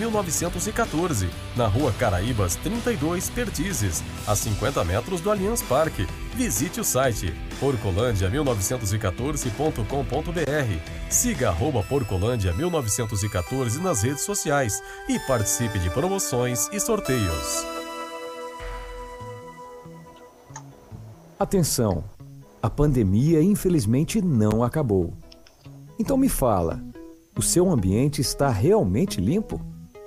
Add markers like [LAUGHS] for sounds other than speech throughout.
Porcolândia 1914, na Rua Caraíbas 32, Pertizes, a 50 metros do Allianz Parque. Visite o site porcolândia1914.com.br. Siga arroba Porcolândia 1914 nas redes sociais e participe de promoções e sorteios. Atenção! A pandemia infelizmente não acabou. Então me fala, o seu ambiente está realmente limpo?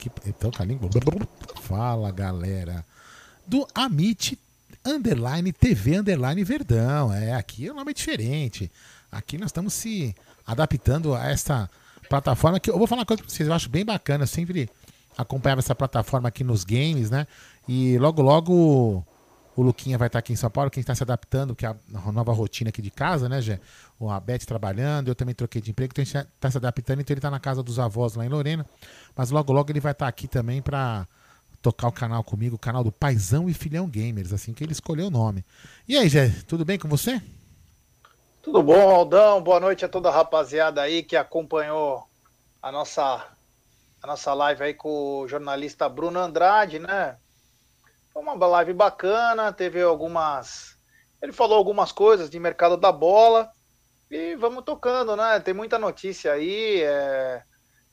Que. Então, a língua. Fala galera. Do Amit Underline TV Underline Verdão. É, aqui é um nome diferente. Aqui nós estamos se adaptando a essa plataforma que eu vou falar uma coisa pra vocês, eu acho bem bacana. Eu sempre acompanhava essa plataforma aqui nos games, né? E logo, logo o Luquinha vai estar aqui em São Paulo, quem está se adaptando, que é a nova rotina aqui de casa, né, Gé? A Beth trabalhando, eu também troquei de emprego, então a gente está se adaptando, então ele está na casa dos avós lá em Lorena. Mas logo, logo ele vai estar aqui também para tocar o canal comigo, o canal do Paizão e Filhão Gamers, assim que ele escolheu o nome. E aí, Gé, tudo bem com você? Tudo bom, Aldão? Boa noite a toda a rapaziada aí que acompanhou a nossa, a nossa live aí com o jornalista Bruno Andrade, né? Foi uma live bacana, teve algumas. Ele falou algumas coisas de mercado da bola e vamos tocando, né? Tem muita notícia aí, é,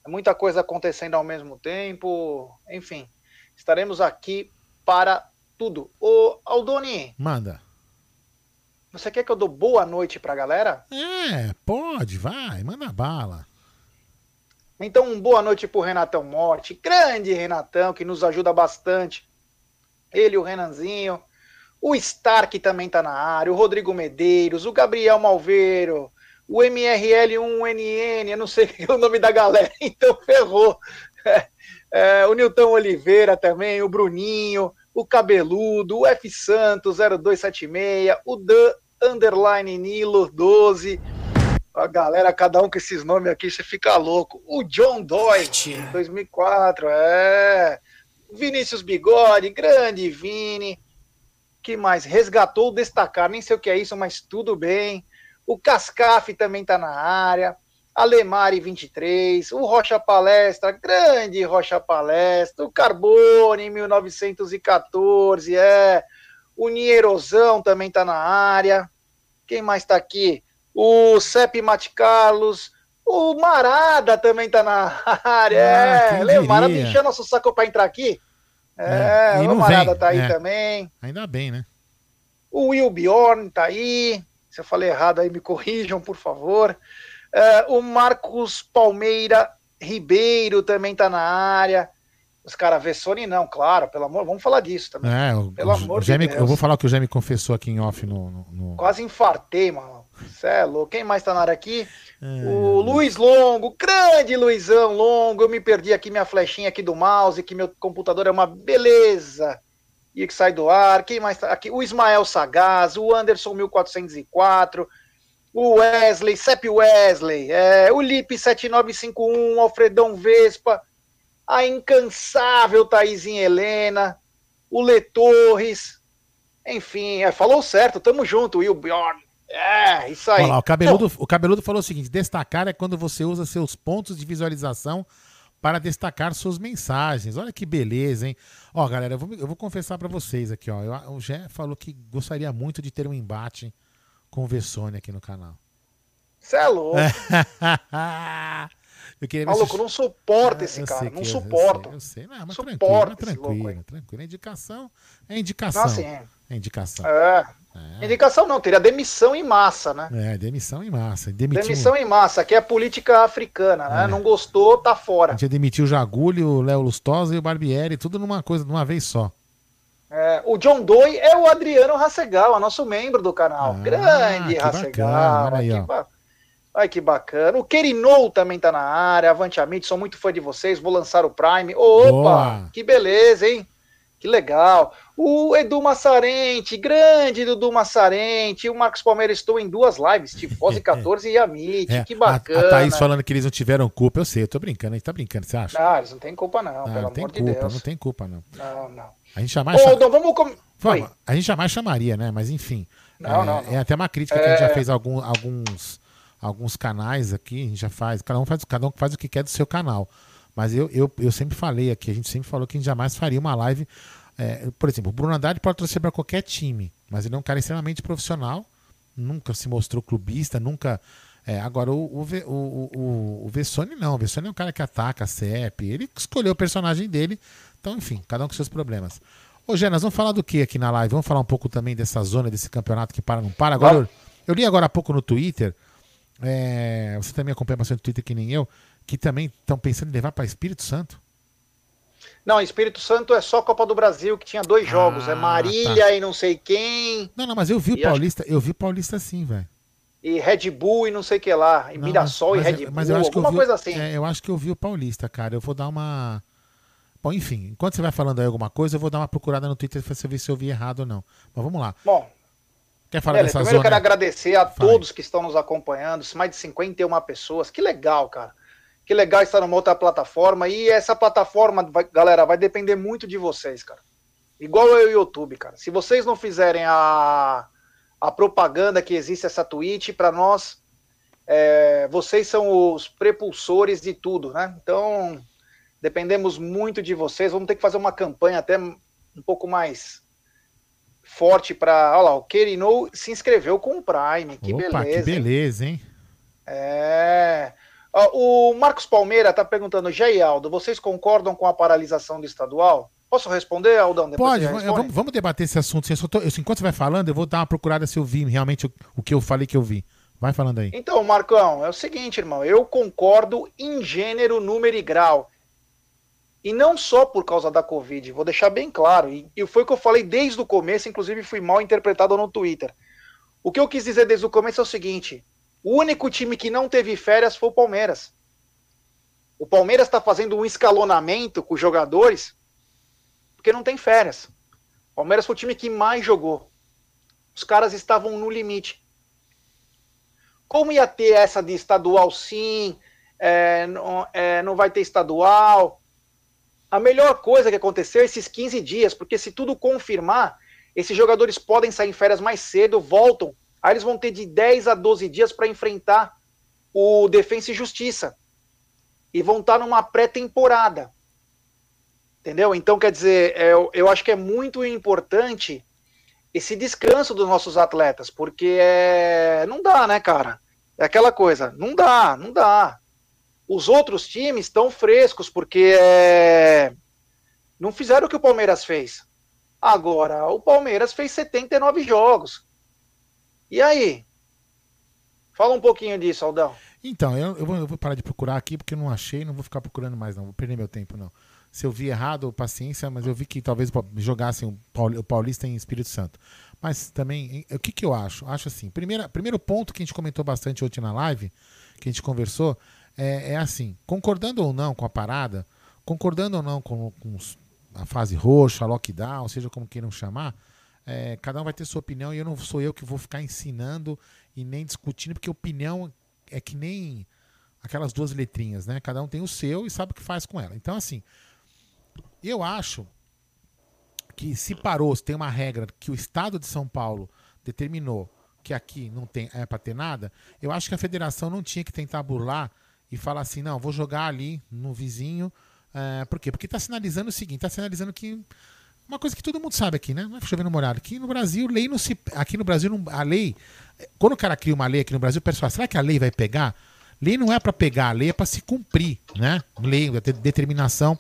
é muita coisa acontecendo ao mesmo tempo, enfim, estaremos aqui para tudo. Ô, Aldoni. Manda. Você quer que eu dou boa noite pra galera? É, pode, vai, manda bala. Então, boa noite pro Renatão Morte, grande Renatão, que nos ajuda bastante ele, o Renanzinho, o Stark também tá na área, o Rodrigo Medeiros, o Gabriel Malveiro, o MRL1NN, eu não sei [LAUGHS] o nome da galera, [LAUGHS] então ferrou. É, é, o Nilton Oliveira também, o Bruninho, o Cabeludo, o F Santos 0276, o Dan Underline Nilo 12. A galera, cada um com esses nomes aqui, você fica louco. O John Doyle, 2004, é. Vinícius Bigode, grande Vini. Que mais? Resgatou o destacar, nem sei o que é isso, mas tudo bem. O Cascaf também tá na área. Alemari 23, o Rocha Palestra, grande Rocha Palestra, o Carbone 1914, é. O Nierosão também tá na área. Quem mais tá aqui? O Cep Mate Carlos, o Marada também tá na área. Ah, é, lembra? O Marada encheu nosso saco para entrar aqui. É, e o Marada vem, tá aí é. também. Ainda bem, né? O Will Bjorn tá aí. Se eu falei errado aí, me corrijam, por favor. É, o Marcos Palmeira Ribeiro também tá na área. Os caras Vessone não, claro, pelo amor, vamos falar disso também. É, o, Pelo o- amor o de me- Deus. eu vou falar o que o Gé me confessou aqui em off no. no- no- Quase infartei, mano. Cê é louco. Quem mais tá na área aqui? O Luiz Longo, grande Luizão Longo. Eu me perdi aqui minha flechinha aqui do mouse, que meu computador é uma beleza. E que sai do ar. Quem mais tá aqui? O Ismael Sagaz, o Anderson 1404, o Wesley, Sep Wesley, é, o Lipe 7951, o Alfredão Vespa, a incansável Thaisinha Helena, o Lê Torres, enfim, é, falou certo, tamo junto, Will Bjorn. É, isso aí. Olha lá, o cabeludo, o cabeludo falou o seguinte: destacar é quando você usa seus pontos de visualização para destacar suas mensagens. Olha que beleza, hein? Ó, galera, eu vou, eu vou confessar para vocês aqui, ó. eu- o Gé falou que gostaria muito de ter um embate com o Vessone aqui no canal. Você é louco. [LAUGHS] eu queria ver Maluco, se- não suporta Ah, esse cara, não que eu- sei, Eu sei, não, mas Suporta tranquilo, mas esse louco tranquilo, tranquilo. É indicação, é indicação. Nossa, é. É indicação. É, É. Indicação não, teria demissão em massa, né? É, demissão em massa. Demitiu... Demissão em massa, que é política africana, né? É. Não gostou, tá fora. A gente demitiu o Jagulho, o Léo Lustosa e o Barbieri, tudo numa coisa, de uma vez só. É, o John Doe é o Adriano Rassegal, nosso membro do canal. Ah, Grande Rassegal. Aí, que, ba... Ai, que bacana. O Querinou também tá na área. Avante Amit, sou muito fã de vocês. Vou lançar o Prime. Opa, Boa. que beleza, hein? Que legal. O Edu Massarente, grande Edu Massarente. O Marcos Palmeira, estou em duas lives, [LAUGHS] Tifose 14 e Amit. É, que bacana. A, a Thaís falando que eles não tiveram culpa. Eu sei, eu tô brincando, a gente tá brincando, você acha? Não, eles não têm culpa, não, não pelo não amor de culpa, Deus. Não tem culpa, não. Não, não. A gente jamais. Ô, chama... vamos com... Vamos, a gente jamais chamaria, né? Mas enfim. Não, é, não, não. é até uma crítica é... que a gente já é. fez algum, alguns, alguns canais aqui, a gente já faz. Cada um faz, cada um faz o que quer do seu canal. Mas eu, eu, eu sempre falei aqui, a gente sempre falou que a gente jamais faria uma live é, por exemplo, o Bruno Haddad pode torcer para qualquer time, mas ele é um cara extremamente profissional, nunca se mostrou clubista, nunca. É, agora, o, o, o, o, o Vessone não. O Vessone é um cara que ataca a CEP. Ele escolheu o personagem dele. Então, enfim, cada um com seus problemas. Ô, Genas, vamos falar do que aqui na live? Vamos falar um pouco também dessa zona, desse campeonato que para não para. Agora, eu, eu li agora há pouco no Twitter. É, você também acompanha bastante o Twitter que nem eu, que também estão pensando em levar para Espírito Santo. Não, Espírito Santo é só Copa do Brasil, que tinha dois ah, jogos. É Marília tá. e não sei quem. Não, não, mas eu vi o Paulista, acho... eu vi Paulista sim, velho. E Red Bull e não sei o que lá. E não, Mirassol mas, e Red Bull, mas eu acho alguma vi, coisa assim. É, eu acho que eu vi o Paulista, cara. Eu vou dar uma. Bom, enfim, enquanto você vai falando aí alguma coisa, eu vou dar uma procurada no Twitter pra ver se eu vi errado ou não. Mas vamos lá. Bom. Quer falar beleza, dessa primeiro zona? eu quero agradecer a todos que estão nos acompanhando. Mais de 51 pessoas. Que legal, cara que legal estar numa outra plataforma. E essa plataforma, vai, galera, vai depender muito de vocês, cara. Igual eu e o YouTube, cara. Se vocês não fizerem a, a propaganda que existe essa Twitch, para nós, é, vocês são os prepulsores de tudo, né? Então, dependemos muito de vocês. Vamos ter que fazer uma campanha até um pouco mais forte para. Olha lá, o Querinou se inscreveu com o Prime. Que Opa, beleza. Que beleza, hein? É. O Marcos Palmeira está perguntando, Jay Aldo, vocês concordam com a paralisação do estadual? Posso responder, Aldão? Pode, vamos, vamos, debater esse assunto. Eu tô, eu, enquanto você vai falando, eu vou dar uma procurada se eu vi realmente o, o, que eu falei que eu vi. Vai falando aí. Então, Marcão, é o seguinte, irmão. Eu concordo em gênero, número e grau. E não só por causa da Covid, vou deixar bem claro. E, e foi o que eu falei desde o começo, inclusive fui mal interpretado no Twitter. O que eu quis dizer desde o começo é o seguinte: o único time que não teve férias foi o Palmeiras. O Palmeiras está fazendo um escalonamento com os jogadores porque não tem férias. O Palmeiras foi o time que mais jogou. Os caras estavam no limite. Como ia ter essa de estadual sim, é, não, é, não vai ter estadual? A melhor coisa que aconteceu é esses 15 dias, porque se tudo confirmar, esses jogadores podem sair em férias mais cedo, voltam Aí eles vão ter de 10 a 12 dias para enfrentar o Defensa e Justiça. E vão estar tá numa pré-temporada. Entendeu? Então, quer dizer, é, eu, eu acho que é muito importante esse descanso dos nossos atletas, porque é, não dá, né, cara? É aquela coisa, não dá, não dá. Os outros times estão frescos, porque é, não fizeram o que o Palmeiras fez. Agora, o Palmeiras fez 79 jogos. E aí? Fala um pouquinho disso, Aldão. Então, eu, eu, vou, eu, vou, parar de procurar aqui porque eu não achei, não vou ficar procurando mais, não. Vou perder meu tempo, não. Se eu vi errado, paciência, mas eu vi que talvez jogassem o Paulista em Espírito Santo. Mas também, o que, que eu acho? Acho assim, primeira, primeiro ponto que a gente comentou bastante hoje na live, que a gente conversou, é, é assim, concordando ou não com a parada, concordando ou não com, com a fase roxa, lockdown, seja como queiram chamar, é, cada um vai ter sua opinião e eu não sou eu que vou ficar ensinando e nem discutindo, porque opinião é que nem aquelas duas letrinhas, né? Cada um tem o seu e sabe o que faz com ela. Então, assim, eu acho que se parou, se tem uma regra que o Estado de São Paulo determinou que aqui não tem é para ter nada, eu acho que a federação não tinha que tentar burlar e falar assim, não, vou jogar ali no vizinho. É, por quê? Porque está sinalizando o seguinte, está sinalizando que uma coisa que todo mundo sabe aqui, né? Não é chovendo molhado. Aqui no Brasil, lei não se. Aqui no Brasil, a lei. Quando o cara cria uma lei aqui no Brasil, o pessoal, será que a lei vai pegar? Lei não é para pegar, a lei é para se cumprir, né? Lei, determinação.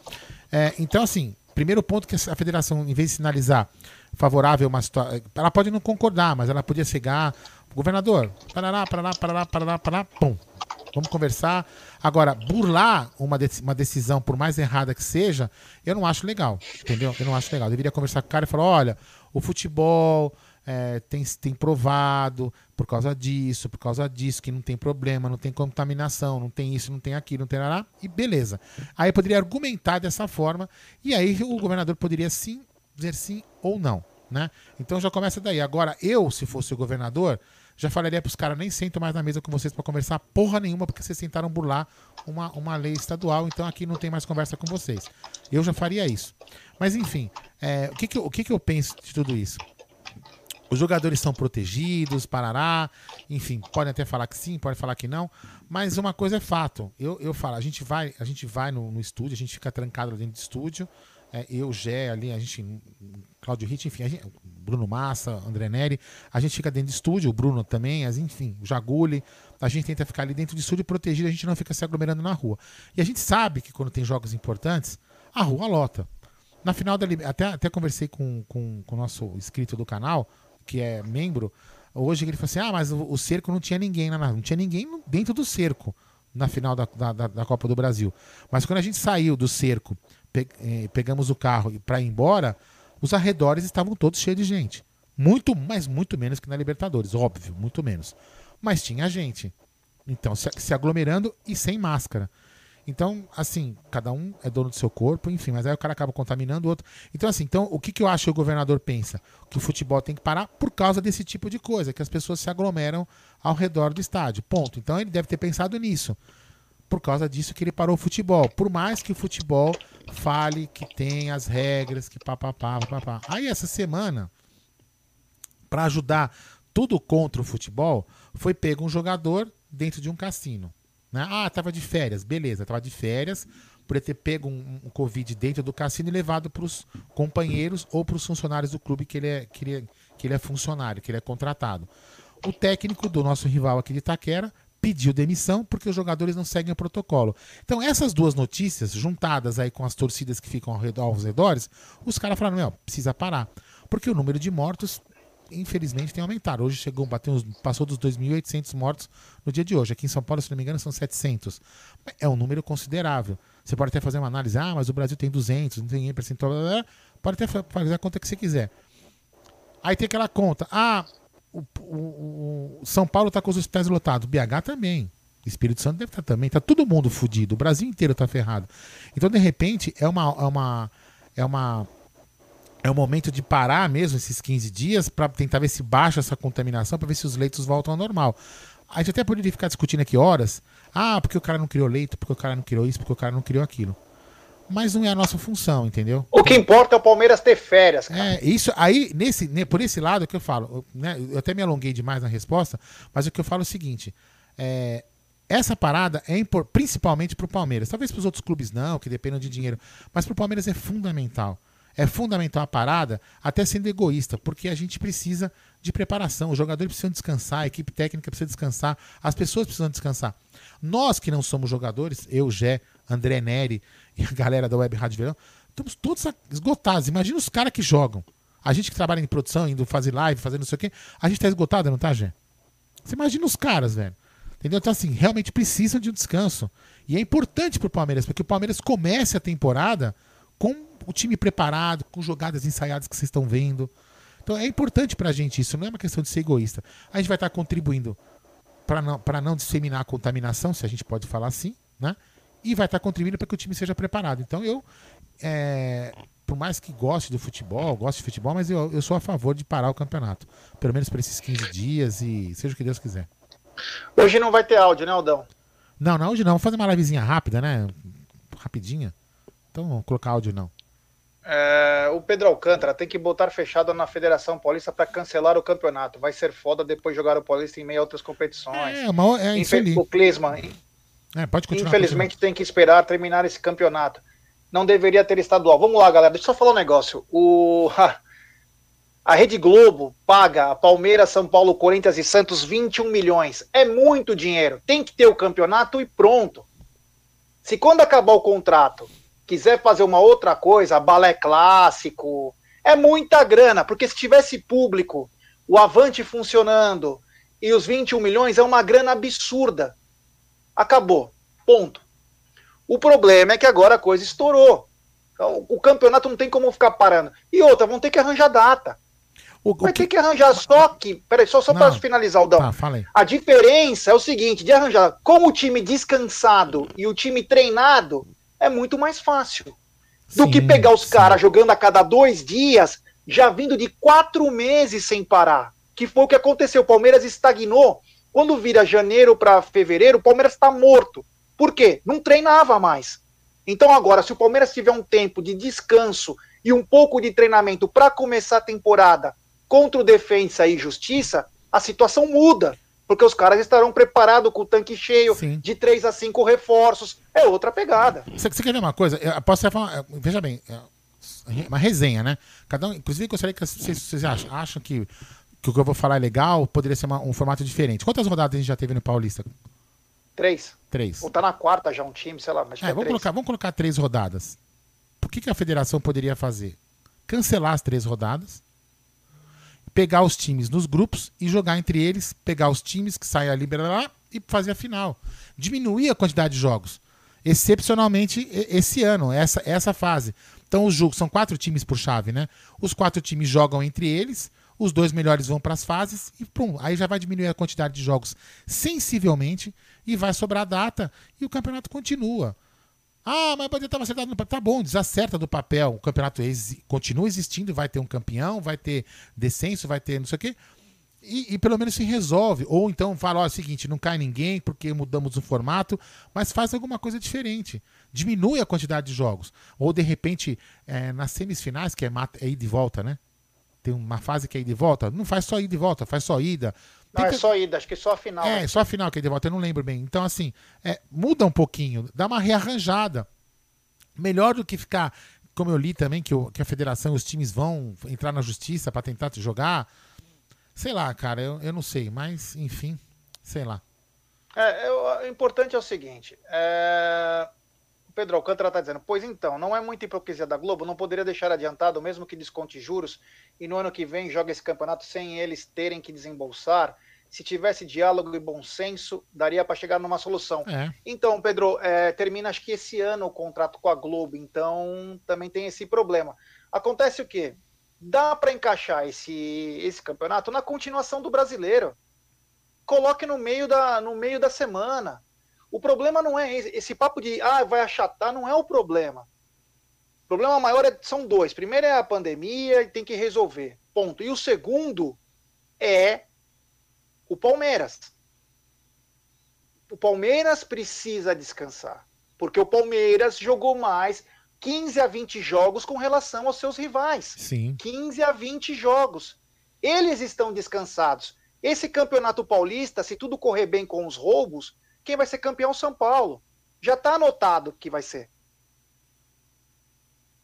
É, então, assim, primeiro ponto que a federação, em vez de sinalizar favorável uma situação, ela pode não concordar, mas ela podia chegar, governador, parará, parará, parará, parará, parará, pum, vamos conversar. Agora, burlar uma, de uma decisão, por mais errada que seja, eu não acho legal, entendeu? Eu não acho legal. Eu deveria conversar com o cara e falar, olha, o futebol é, tem, tem provado por causa disso, por causa disso, que não tem problema, não tem contaminação, não tem isso, não tem aquilo, não tem nada, e beleza. Aí eu poderia argumentar dessa forma, e aí o governador poderia sim dizer sim ou não. Né? Então já começa daí. Agora, eu, se fosse o governador, já falaria para os caras, nem sento mais na mesa com vocês para conversar porra nenhuma, porque vocês tentaram burlar uma, uma lei estadual, então aqui não tem mais conversa com vocês. Eu já faria isso. Mas enfim, é, o, que, que, eu, o que, que eu penso de tudo isso? Os jogadores são protegidos, parará, enfim, podem até falar que sim, podem falar que não, mas uma coisa é fato. Eu, eu falo, a gente vai, a gente vai no, no estúdio, a gente fica trancado dentro do estúdio, é, eu, Gé, ali, a gente, Claudio Ritt, enfim, gente, Bruno Massa, André Neri, a gente fica dentro do estúdio, o Bruno também, as, enfim, o Jaguli, a gente tenta ficar ali dentro do estúdio protegido, a gente não fica se aglomerando na rua. E a gente sabe que quando tem jogos importantes, a rua lota. Na final da até, até conversei com, com, com o nosso inscrito do canal, que é membro, hoje ele falou assim: ah, mas o, o cerco não tinha ninguém, na, não tinha ninguém dentro do cerco na final da, da, da, Copa do Brasil. Mas quando a gente saiu do cerco, pe, eh, pegamos o carro para ir embora, os arredores estavam todos cheios de gente. Muito, mas muito menos que na Libertadores, óbvio, muito menos. Mas tinha gente. Então, se, se aglomerando e sem máscara. Então, assim, cada um é dono do seu corpo, enfim, mas aí o cara acaba contaminando o outro. Então, assim, então, o que, que eu acho que o governador pensa? Que o futebol tem que parar por causa desse tipo de coisa, que as pessoas se aglomeram ao redor do estádio. Ponto. Então ele deve ter pensado nisso. Por causa disso que ele parou o futebol. Por mais que o futebol fale que tem as regras, que papapá, papapá. Aí essa semana, para ajudar tudo contra o futebol, foi pego um jogador dentro de um cassino. Né? Ah, tava de férias, beleza, tava de férias por ter pego um, um Covid dentro do cassino e levado para os companheiros ou para os funcionários do clube que ele, é, que, ele é, que ele é funcionário, que ele é contratado. O técnico do nosso rival aqui de Itaquera pediu demissão porque os jogadores não seguem o protocolo. Então, essas duas notícias, juntadas aí com as torcidas que ficam ao redor, aos redores, os caras falaram: meu, precisa parar. Porque o número de mortos infelizmente tem aumentado. Hoje chegou, bateu, passou dos 2.800 mortos no dia de hoje. Aqui em São Paulo, se não me engano, são 700. É um número considerável. Você pode até fazer uma análise, ah, mas o Brasil tem 200, não tem percentual, pode até fazer a conta que você quiser. Aí tem aquela conta, ah, o, o, São Paulo está com os hospitais lotados, BH também. Espírito Santo deve estar tá também, tá todo mundo fudido, o Brasil inteiro está ferrado. Então, de repente, é uma, é uma, é uma é o momento de parar mesmo esses 15 dias para tentar ver se baixa essa contaminação, para ver se os leitos voltam ao normal. A gente até poderia ficar discutindo aqui horas. Ah, porque o cara não criou leito, porque o cara não criou isso, porque o cara não criou aquilo. Mas não é a nossa função, entendeu? O que importa é o Palmeiras ter férias, cara. É, isso aí, nesse, por esse lado que eu falo, né, eu até me alonguei demais na resposta, mas o que eu falo é o seguinte: é, essa parada é principalmente para o Palmeiras. Talvez para os outros clubes não, que dependam de dinheiro, mas para o Palmeiras é fundamental é fundamental a parada, até sendo egoísta, porque a gente precisa de preparação. Os jogadores precisam descansar, a equipe técnica precisa descansar, as pessoas precisam descansar. Nós que não somos jogadores, eu, Gé, André Neri e [LAUGHS] a galera da Web Rádio Verão, estamos todos esgotados. Imagina os caras que jogam. A gente que trabalha em produção, indo fazer live, fazendo não sei o quê, a gente tá esgotado, não tá, Gé? Você imagina os caras, velho. Entendeu? Então, assim, realmente precisam de um descanso. E é importante pro Palmeiras, porque o Palmeiras comece a temporada com o time preparado, com jogadas ensaiadas que vocês estão vendo. Então é importante pra gente isso, não é uma questão de ser egoísta. A gente vai estar contribuindo para não, não disseminar a contaminação, se a gente pode falar assim, né? E vai estar contribuindo para que o time seja preparado. Então eu, é, por mais que goste do futebol, goste de futebol, mas eu, eu sou a favor de parar o campeonato. Pelo menos por esses 15 dias e seja o que Deus quiser. Hoje não vai ter áudio, né, Aldão? Não, não, hoje não. Vamos fazer uma livezinha rápida, né? Rapidinha. Então, vamos colocar áudio não. É, o Pedro Alcântara tem que botar fechado na Federação Paulista para cancelar o campeonato. Vai ser foda depois jogar o Paulista em meio a outras competições. É, uma, é Infel o Clisman. É, pode continuar. Infelizmente tem que esperar terminar esse campeonato. Não deveria ter estadual. Vamos lá, galera. Deixa eu só falar um negócio. O, [LAUGHS] a Rede Globo paga a Palmeiras, São Paulo, Corinthians e Santos 21 milhões. É muito dinheiro. Tem que ter o campeonato e pronto. Se quando acabar o contrato quiser fazer uma outra coisa, balé clássico, é muita grana, porque se tivesse público, o Avante funcionando e os 21 milhões é uma grana absurda. Acabou. Ponto. O problema é que agora a coisa estourou. Então, o campeonato não tem como ficar parando. E outra, vão ter que arranjar data. O, Vai que... ter que arranjar só que. Peraí, só, só para finalizar o Dão. Tá, a diferença é o seguinte: de arranjar como o time descansado e o time treinado é muito mais fácil do sim, que pegar os caras jogando a cada dois dias, já vindo de quatro meses sem parar. Que foi o que aconteceu. O Palmeiras estagnou. Quando vira janeiro para fevereiro, o Palmeiras está morto. Por quê? Não treinava mais. Então, agora, se o Palmeiras tiver um tempo de descanso e um pouco de treinamento para começar a temporada contra o Defensa e Justiça, a situação muda. Porque os caras estarão preparados com o tanque cheio, Sim. de 3 a 5 reforços. É outra pegada. Você, você quer ver uma coisa? Eu posso falar, veja bem, é, uma resenha, né? Cada um, inclusive, gostaria que vocês, vocês acham, acham que, que o que eu vou falar é legal, poderia ser uma, um formato diferente. Quantas rodadas a gente já teve no Paulista? Três. Três. Ou tá na quarta já um time, sei lá. Mas é, é vamos, colocar, vamos colocar três rodadas. O que, que a federação poderia fazer? Cancelar as três rodadas, pegar os times nos grupos e jogar entre eles, pegar os times que saem ali lá, e fazer a final. Diminuir a quantidade de jogos. Excepcionalmente esse ano, essa, essa fase. Então os jogos são quatro times por chave, né? Os quatro times jogam entre eles, os dois melhores vão para as fases e pum, aí já vai diminuir a quantidade de jogos sensivelmente e vai sobrar data e o campeonato continua. Ah, mas poderia estar acertado no papel. Tá bom, desacerta do papel. O campeonato ex continua existindo, vai ter um campeão, vai ter descenso, vai ter não sei o quê. E, e, pelo menos se resolve. Ou então fala, ó, é o seguinte, não cai ninguém porque mudamos o formato, mas faz alguma coisa diferente. Diminui a quantidade de jogos. Ou de repente, é, nas semifinais, que é, é ida e volta, né? Tem uma fase que é ida e volta, não faz só ida e volta, faz só ida. Não, é só ida, acho que só a final. É, né? só a final que é de volta, eu não lembro bem. Então, assim, é, muda um pouquinho, dá uma rearranjada. Melhor do que ficar, como eu li também, que, o, que a federação e os times vão entrar na justiça para tentar te jogar. Sei lá, cara, eu, eu não sei, mas, enfim, sei lá. É, eu, o importante é o seguinte: é, Pedro Alcântara está dizendo, pois então, não é muita hipocrisia da Globo, não poderia deixar adiantado, mesmo que desconte juros, e no ano que vem joga esse campeonato sem eles terem que desembolsar. Se tivesse diálogo e bom senso, daria para chegar numa solução. É. Então, Pedro, é, termina acho que esse ano o contrato com a Globo, então também tem esse problema. Acontece o quê? Dá para encaixar esse, esse campeonato na continuação do brasileiro. Coloque no meio da, no meio da semana o problema não é esse, esse papo de ah, vai achatar, não é o problema. O problema maior é, são dois. Primeiro é a pandemia e tem que resolver. Ponto. E o segundo é o Palmeiras. O Palmeiras precisa descansar. Porque o Palmeiras jogou mais 15 a 20 jogos com relação aos seus rivais. Sim. 15 a 20 jogos. Eles estão descansados. Esse campeonato paulista, se tudo correr bem com os roubos, quem vai ser campeão São Paulo. Já está anotado que vai ser.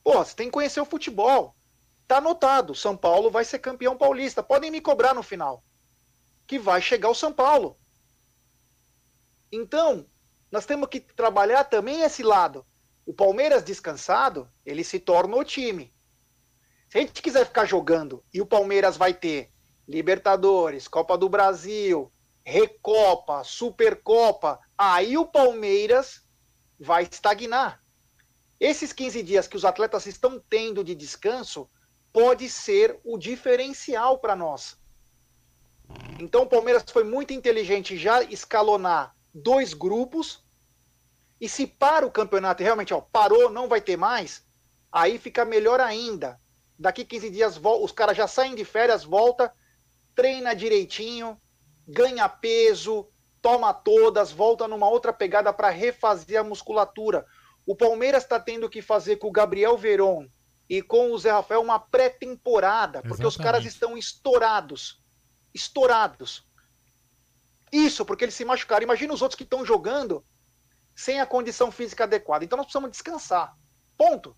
Pô, você tem que conhecer o futebol. Tá anotado, São Paulo vai ser campeão paulista. Podem me cobrar no final. Que vai chegar o São Paulo. Então, nós temos que trabalhar também esse lado. O Palmeiras descansado, ele se torna o time. Se a gente quiser ficar jogando e o Palmeiras vai ter Libertadores, Copa do Brasil, Recopa, Supercopa, aí o Palmeiras vai estagnar. Esses 15 dias que os atletas estão tendo de descanso pode ser o diferencial para nós. Então o Palmeiras foi muito inteligente já escalonar dois grupos. E se para o campeonato realmente ó, parou, não vai ter mais, aí fica melhor ainda. Daqui 15 dias os caras já saem de férias, volta, treina direitinho, ganha peso, toma todas, volta numa outra pegada para refazer a musculatura. O Palmeiras está tendo que fazer com o Gabriel Veron e com o Zé Rafael uma pré-temporada, porque os caras estão estourados. Estourados. Isso, porque eles se machucaram. Imagina os outros que estão jogando sem a condição física adequada. Então nós precisamos descansar. Ponto.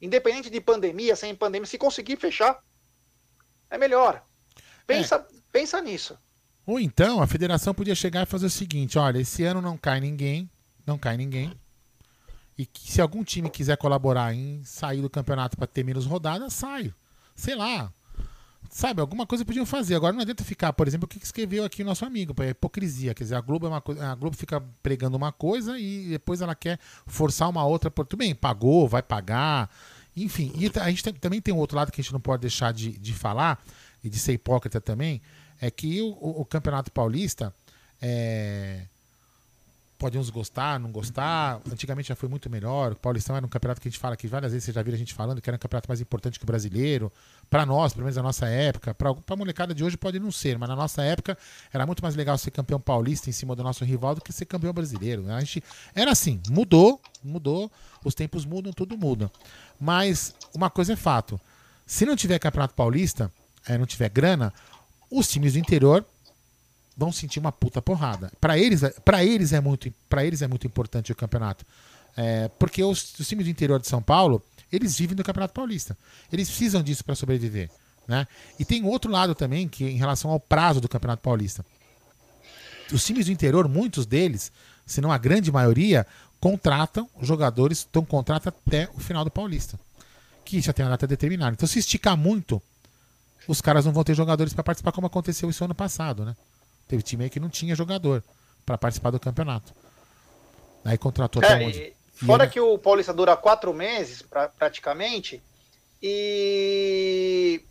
Independente de pandemia, sem pandemia, se conseguir fechar, é melhor. Pensa, é. pensa nisso. Ou então a federação podia chegar e fazer o seguinte: olha, esse ano não cai ninguém, não cai ninguém. E que se algum time quiser colaborar em sair do campeonato para ter menos rodadas, saio. Sei lá. Sabe, alguma coisa podiam fazer. Agora não adianta ficar, por exemplo, o que escreveu aqui o nosso amigo, é hipocrisia. Quer dizer, a Globo é uma a Globo fica pregando uma coisa e depois ela quer forçar uma outra. Por, tudo bem, pagou, vai pagar. Enfim, e a gente tem, também tem um outro lado que a gente não pode deixar de, de falar, e de ser hipócrita também, é que o, o, Campeonato Paulista é, pode uns gostar, não gostar. Antigamente já foi muito melhor. O Paulistão era um campeonato que a gente fala que várias vezes você já viu a gente falando que era um campeonato mais importante que o brasileiro. Para nós, pelo menos na nossa época. Para a molecada de hoje pode não ser, mas na nossa época era muito mais legal ser campeão paulista em cima do nosso rival do que ser campeão brasileiro. A gente era assim, mudou, mudou. Os tempos mudam, tudo muda. Mas uma coisa é fato: se não tiver campeonato paulista, é, não tiver grana, os times do interior vão sentir uma puta porrada. Para eles, para eles é muito, para eles é muito importante o campeonato, é, porque os, os, times do interior de São Paulo eles vivem do Campeonato Paulista. Eles precisam disso para sobreviver, né? E tem outro lado também que em relação ao prazo do Campeonato Paulista, os times do interior, muitos deles, se não a grande maioria, contratam jogadores, estão contratam até o final do Paulista, que já tem a data determinada. Então, se esticar muito, os caras não vão ter jogadores para participar, como aconteceu isso ano passado, né? Teve time aí que não tinha jogador para participar do campeonato. Aí contratou é, até onde? Fora que o Paulista dura quatro meses, pra, praticamente, e,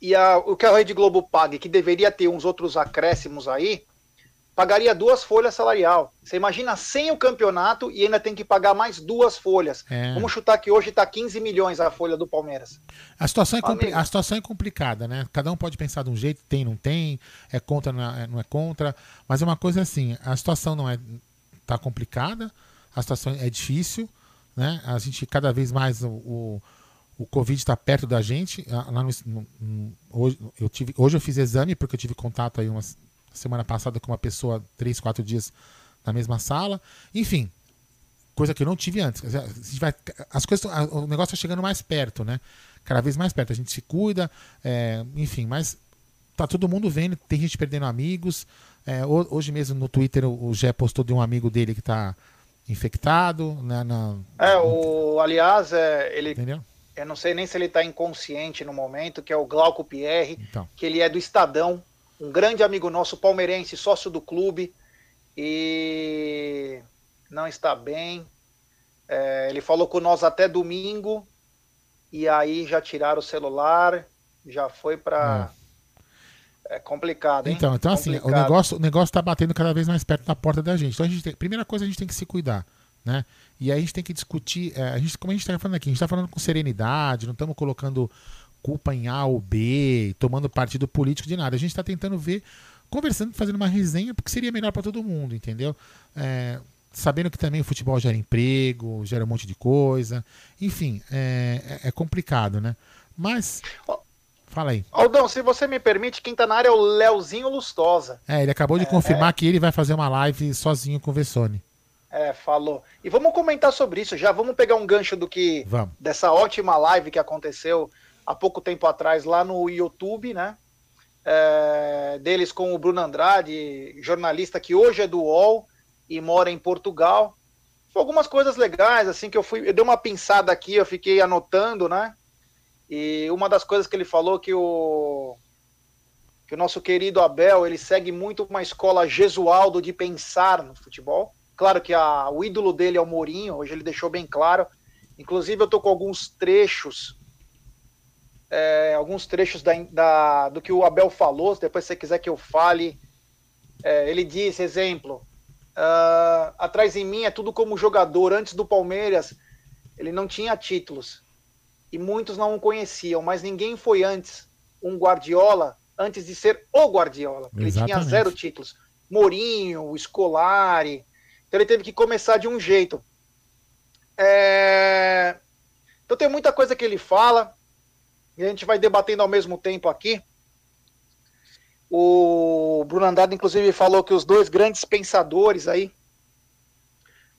e a, o que a Rede Globo paga, que deveria ter uns outros acréscimos aí, pagaria duas folhas salarial. Você imagina sem o campeonato e ainda tem que pagar mais duas folhas. É. Vamos chutar que hoje está 15 milhões a folha do Palmeiras. A situação, é a situação é complicada, né? Cada um pode pensar de um jeito, tem, não tem, é contra, não é, não é contra. Mas é uma coisa assim, a situação não é tá complicada, a situação é difícil, né? A gente cada vez mais o, o, o Covid está perto da gente. Lá no, no, hoje, eu tive, hoje eu fiz exame porque eu tive contato aí umas semana passada com uma pessoa três, quatro dias na mesma sala. Enfim, coisa que eu não tive antes. As coisas, o negócio está chegando mais perto, né? Cada vez mais perto. A gente se cuida, é, enfim, mas tá todo mundo vendo, tem gente perdendo amigos. É, hoje mesmo no Twitter o Gé postou de um amigo dele que está infectado. Né, na, é, o, aliás, é, ele. Entendeu? Eu não sei nem se ele está inconsciente no momento, que é o Glauco Pierre, então. que ele é do Estadão, um grande amigo nosso, palmeirense, sócio do clube, e não está bem. É, ele falou com nós até domingo, e aí já tiraram o celular, já foi para. É. é. complicado, hein? Então, então assim, o negócio, o negócio tá batendo cada vez mais perto da porta da gente. Então a gente tem, primeira coisa a gente tem que se cuidar, né? E aí a gente tem que discutir, é, a gente, como a gente está falando aqui, a gente está falando com serenidade, não estamos colocando culpa em A ou B, tomando partido político de nada. A gente está tentando ver, conversando, fazendo uma resenha, porque seria melhor para todo mundo, entendeu? É, sabendo que também o futebol gera emprego, gera um monte de coisa. Enfim, é, é, é complicado, né? Mas. Fala aí. Aldão, se você me permite, quem tá na área é o Leozinho Lustosa. É, ele acabou de é, confirmar é. que ele vai fazer uma live sozinho com o Vessone. É, falou. E vamos comentar sobre isso já. Vamos pegar um gancho do que. Vamos. Dessa ótima live que aconteceu há pouco tempo atrás lá no YouTube, né? É, deles com o Bruno Andrade, jornalista que hoje é do UOL e mora em Portugal. Foi algumas coisas legais, assim, que eu fui. Eu dei uma pinçada aqui, eu fiquei anotando, né? E uma das coisas que ele falou que o que o nosso querido Abel ele segue muito uma escola Jesualdo de pensar no futebol. Claro que a, o ídolo dele é o Mourinho, hoje ele deixou bem claro. Inclusive eu tô com alguns trechos é, alguns trechos da, da, do que o Abel falou, se depois você quiser que eu fale. É, ele disse, exemplo, uh, atrás em mim é tudo como jogador. Antes do Palmeiras, ele não tinha títulos. E muitos não o conheciam, mas ninguém foi antes um Guardiola, antes de ser o Guardiola. Ele tinha zero títulos. Mourinho, Scolari. Então ele teve que começar de um jeito. É... Então tem muita coisa que ele fala e a gente vai debatendo ao mesmo tempo aqui. O Bruno Andrade, inclusive, falou que os dois grandes pensadores aí,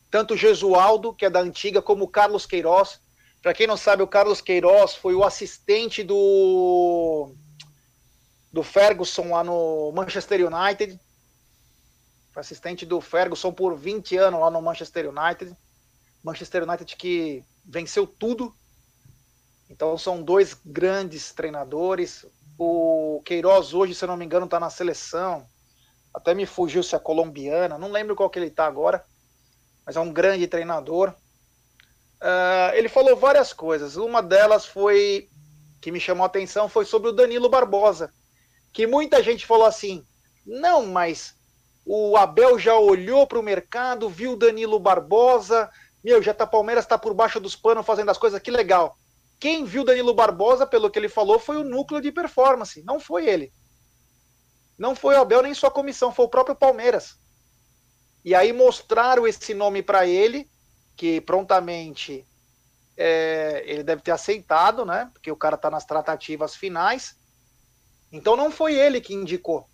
tanto Jesualdo, que é da antiga, como o Carlos Queiroz. Para quem não sabe, o Carlos Queiroz foi o assistente do, do Ferguson lá no Manchester United. Foi assistente do Ferguson por 20 anos lá no Manchester United. Manchester United que venceu tudo. Então são dois grandes treinadores. O Queiroz hoje, se eu não me engano, está na seleção. Até me fugiu se é colombiana, não lembro qual que ele está agora, mas é um grande treinador. Uh, ele falou várias coisas. Uma delas foi que me chamou a atenção foi sobre o Danilo Barbosa, que muita gente falou assim: não, mas o Abel já olhou para o mercado, viu o Danilo Barbosa, meu, já tá Palmeiras está por baixo dos panos fazendo as coisas, que legal. Quem viu Danilo Barbosa, pelo que ele falou, foi o núcleo de performance, não foi ele. Não foi o Abel nem sua comissão, foi o próprio Palmeiras. E aí mostraram esse nome para ele, que prontamente é, ele deve ter aceitado, né? Porque o cara está nas tratativas finais. Então não foi ele que indicou.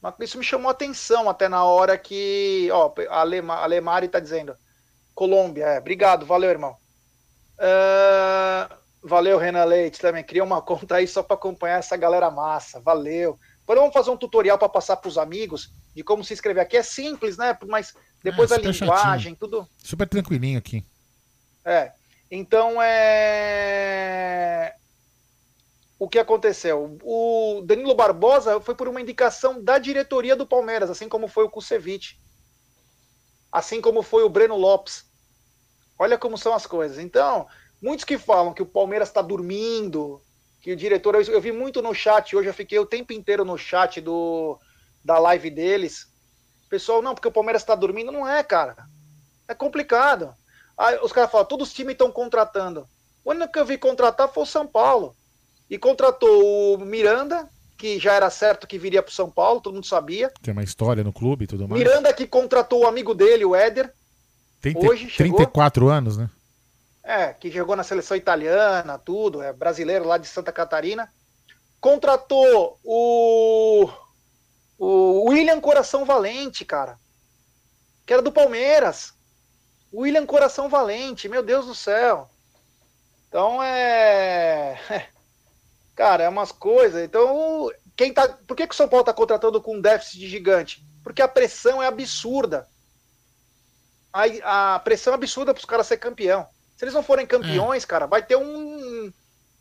Mas isso me chamou atenção até na hora que. Ó, a, Lema, a Lemari está dizendo. Colômbia, é, obrigado, valeu, irmão. Uh, valeu, Renan Leite também. Cria uma [LAUGHS] conta aí só para acompanhar essa galera massa. Valeu. Agora vamos fazer um tutorial para passar para os amigos de como se inscrever aqui. É simples, né? Mas depois é, a linguagem, chatinho. tudo. Super tranquilinho aqui. É. Então é. O que aconteceu? O Danilo Barbosa foi por uma indicação da diretoria do Palmeiras, assim como foi o Kusevich. Assim como foi o Breno Lopes. Olha como são as coisas. Então, muitos que falam que o Palmeiras está dormindo, que o diretor. Eu, eu, vi muito no chat hoje, eu fiquei o tempo inteiro no chat do, da live deles. Pessoal, não, porque o Palmeiras está dormindo. Não é, cara. É complicado. Aí os caras falam, todos os times estão contratando. O único que eu vi contratar foi o São Paulo. E contratou o Miranda, que já era certo que viria para São Paulo, todo mundo sabia. Tem uma história no clube e tudo mais. Miranda que contratou o amigo dele, o Éder. Tem hoje 34 chegou. anos, né? É, que jogou na seleção italiana, tudo, é brasileiro lá de Santa Catarina. Contratou o, o William Coração Valente, cara. Que era do Palmeiras. William Coração Valente, meu Deus do céu. Então é. [LAUGHS] Cara, é umas coisas. Então, quem tá. Por que, que o São Paulo tá contratando com um déficit gigante? Porque a pressão é absurda. A, a pressão é absurda para os caras ser campeão. Se eles não forem campeões, é. cara, vai ter um,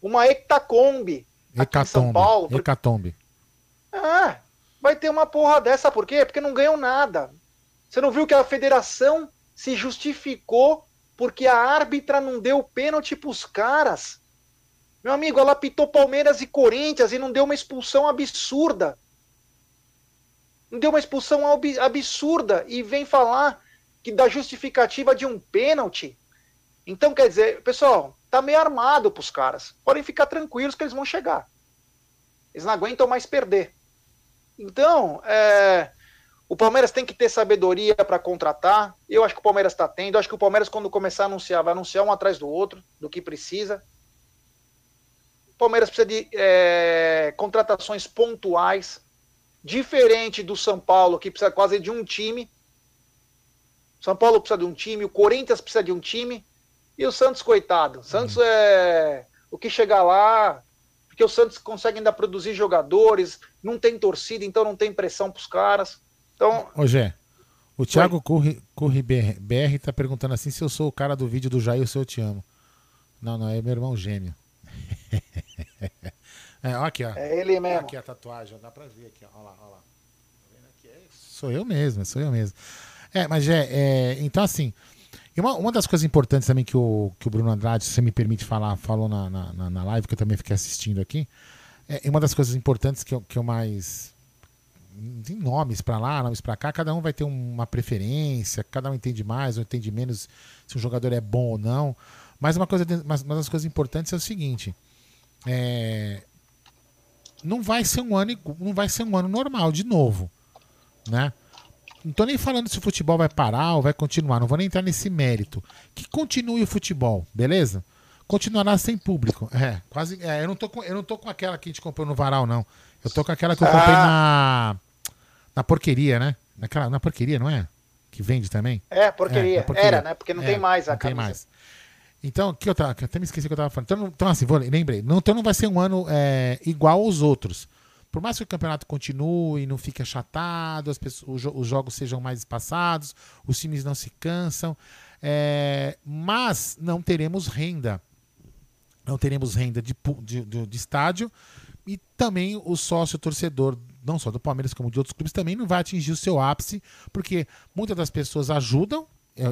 uma hectacombe aqui em São Paulo. Hecatombe. Ah, vai ter uma porra dessa, por quê? Porque não ganham nada. Você não viu que a federação se justificou porque a árbitra não deu pênalti pros caras. Meu amigo, ela pitou Palmeiras e Corinthians e não deu uma expulsão absurda. Não deu uma expulsão absurda e vem falar que da justificativa de um pênalti. Então, quer dizer, pessoal, tá meio armado pros caras. Podem ficar tranquilos que eles vão chegar. Eles não aguentam mais perder. Então, é, o Palmeiras tem que ter sabedoria para contratar. Eu acho que o Palmeiras está tendo. Eu acho que o Palmeiras, quando começar a anunciar, vai anunciar um atrás do outro, do que precisa. O Palmeiras precisa de é, contratações pontuais, diferente do São Paulo, que precisa quase de um time. São Paulo precisa de um time, o Corinthians precisa de um time, e o Santos, coitado. O Santos uhum. é o que chegar lá, porque o Santos consegue ainda produzir jogadores, não tem torcida, então não tem pressão para os caras. Então. Ô, Gé, o Thiago Corre, Corre BR tá perguntando assim se eu sou o cara do vídeo do Jair, se eu te amo. Não, não, é meu irmão gêmeo. [LAUGHS] é, ó aqui, ó. É ele mesmo. Aqui a tatuagem, dá pra ver aqui, ó. Olha lá, olha lá. Tá é, sou eu mesmo, sou eu mesmo. É, mas é, é então assim. Uma, uma das coisas importantes também que o, que o Bruno Andrade, se você me permite falar, falou na, na, na live, que eu também fiquei assistindo aqui, é uma das coisas importantes que eu, que eu mais tem nomes para lá, nomes para cá, cada um vai ter uma preferência, cada um entende mais ou entende menos se um jogador é bom ou não. Mas uma coisa, mas uma das coisas importantes é o seguinte: é, não vai ser um ano, não vai ser um ano normal de novo, né? Não tô nem falando se o futebol vai parar ou vai continuar, não vou nem entrar nesse mérito. Que continue o futebol, beleza? Continuará sem público. É, quase. É, eu, não tô com, eu não tô com aquela que a gente comprou no varal, não. Eu tô com aquela que eu comprei ah. na. Na porqueria, né? Naquela, na porqueria, não é? Que vende também? É, porqueria. É, porqueria. Era, né? Porque não é, tem mais a não camisa. Tem mais. Então, que eu tava, até me esqueci que eu tava falando. Então, então assim, vou, lembrei. Não, então não vai ser um ano é, igual aos outros. Por mais que o campeonato continue, não fique achatado, as pessoas, os, jogos sejam mais espaçados, os times não se cansam. É, mas não teremos renda. Não teremos renda de, de, de, de estádio. E também o sócio torcedor, não só do Palmeiras, como de outros clubes, também não vai atingir o seu ápice, porque muitas das pessoas ajudam é,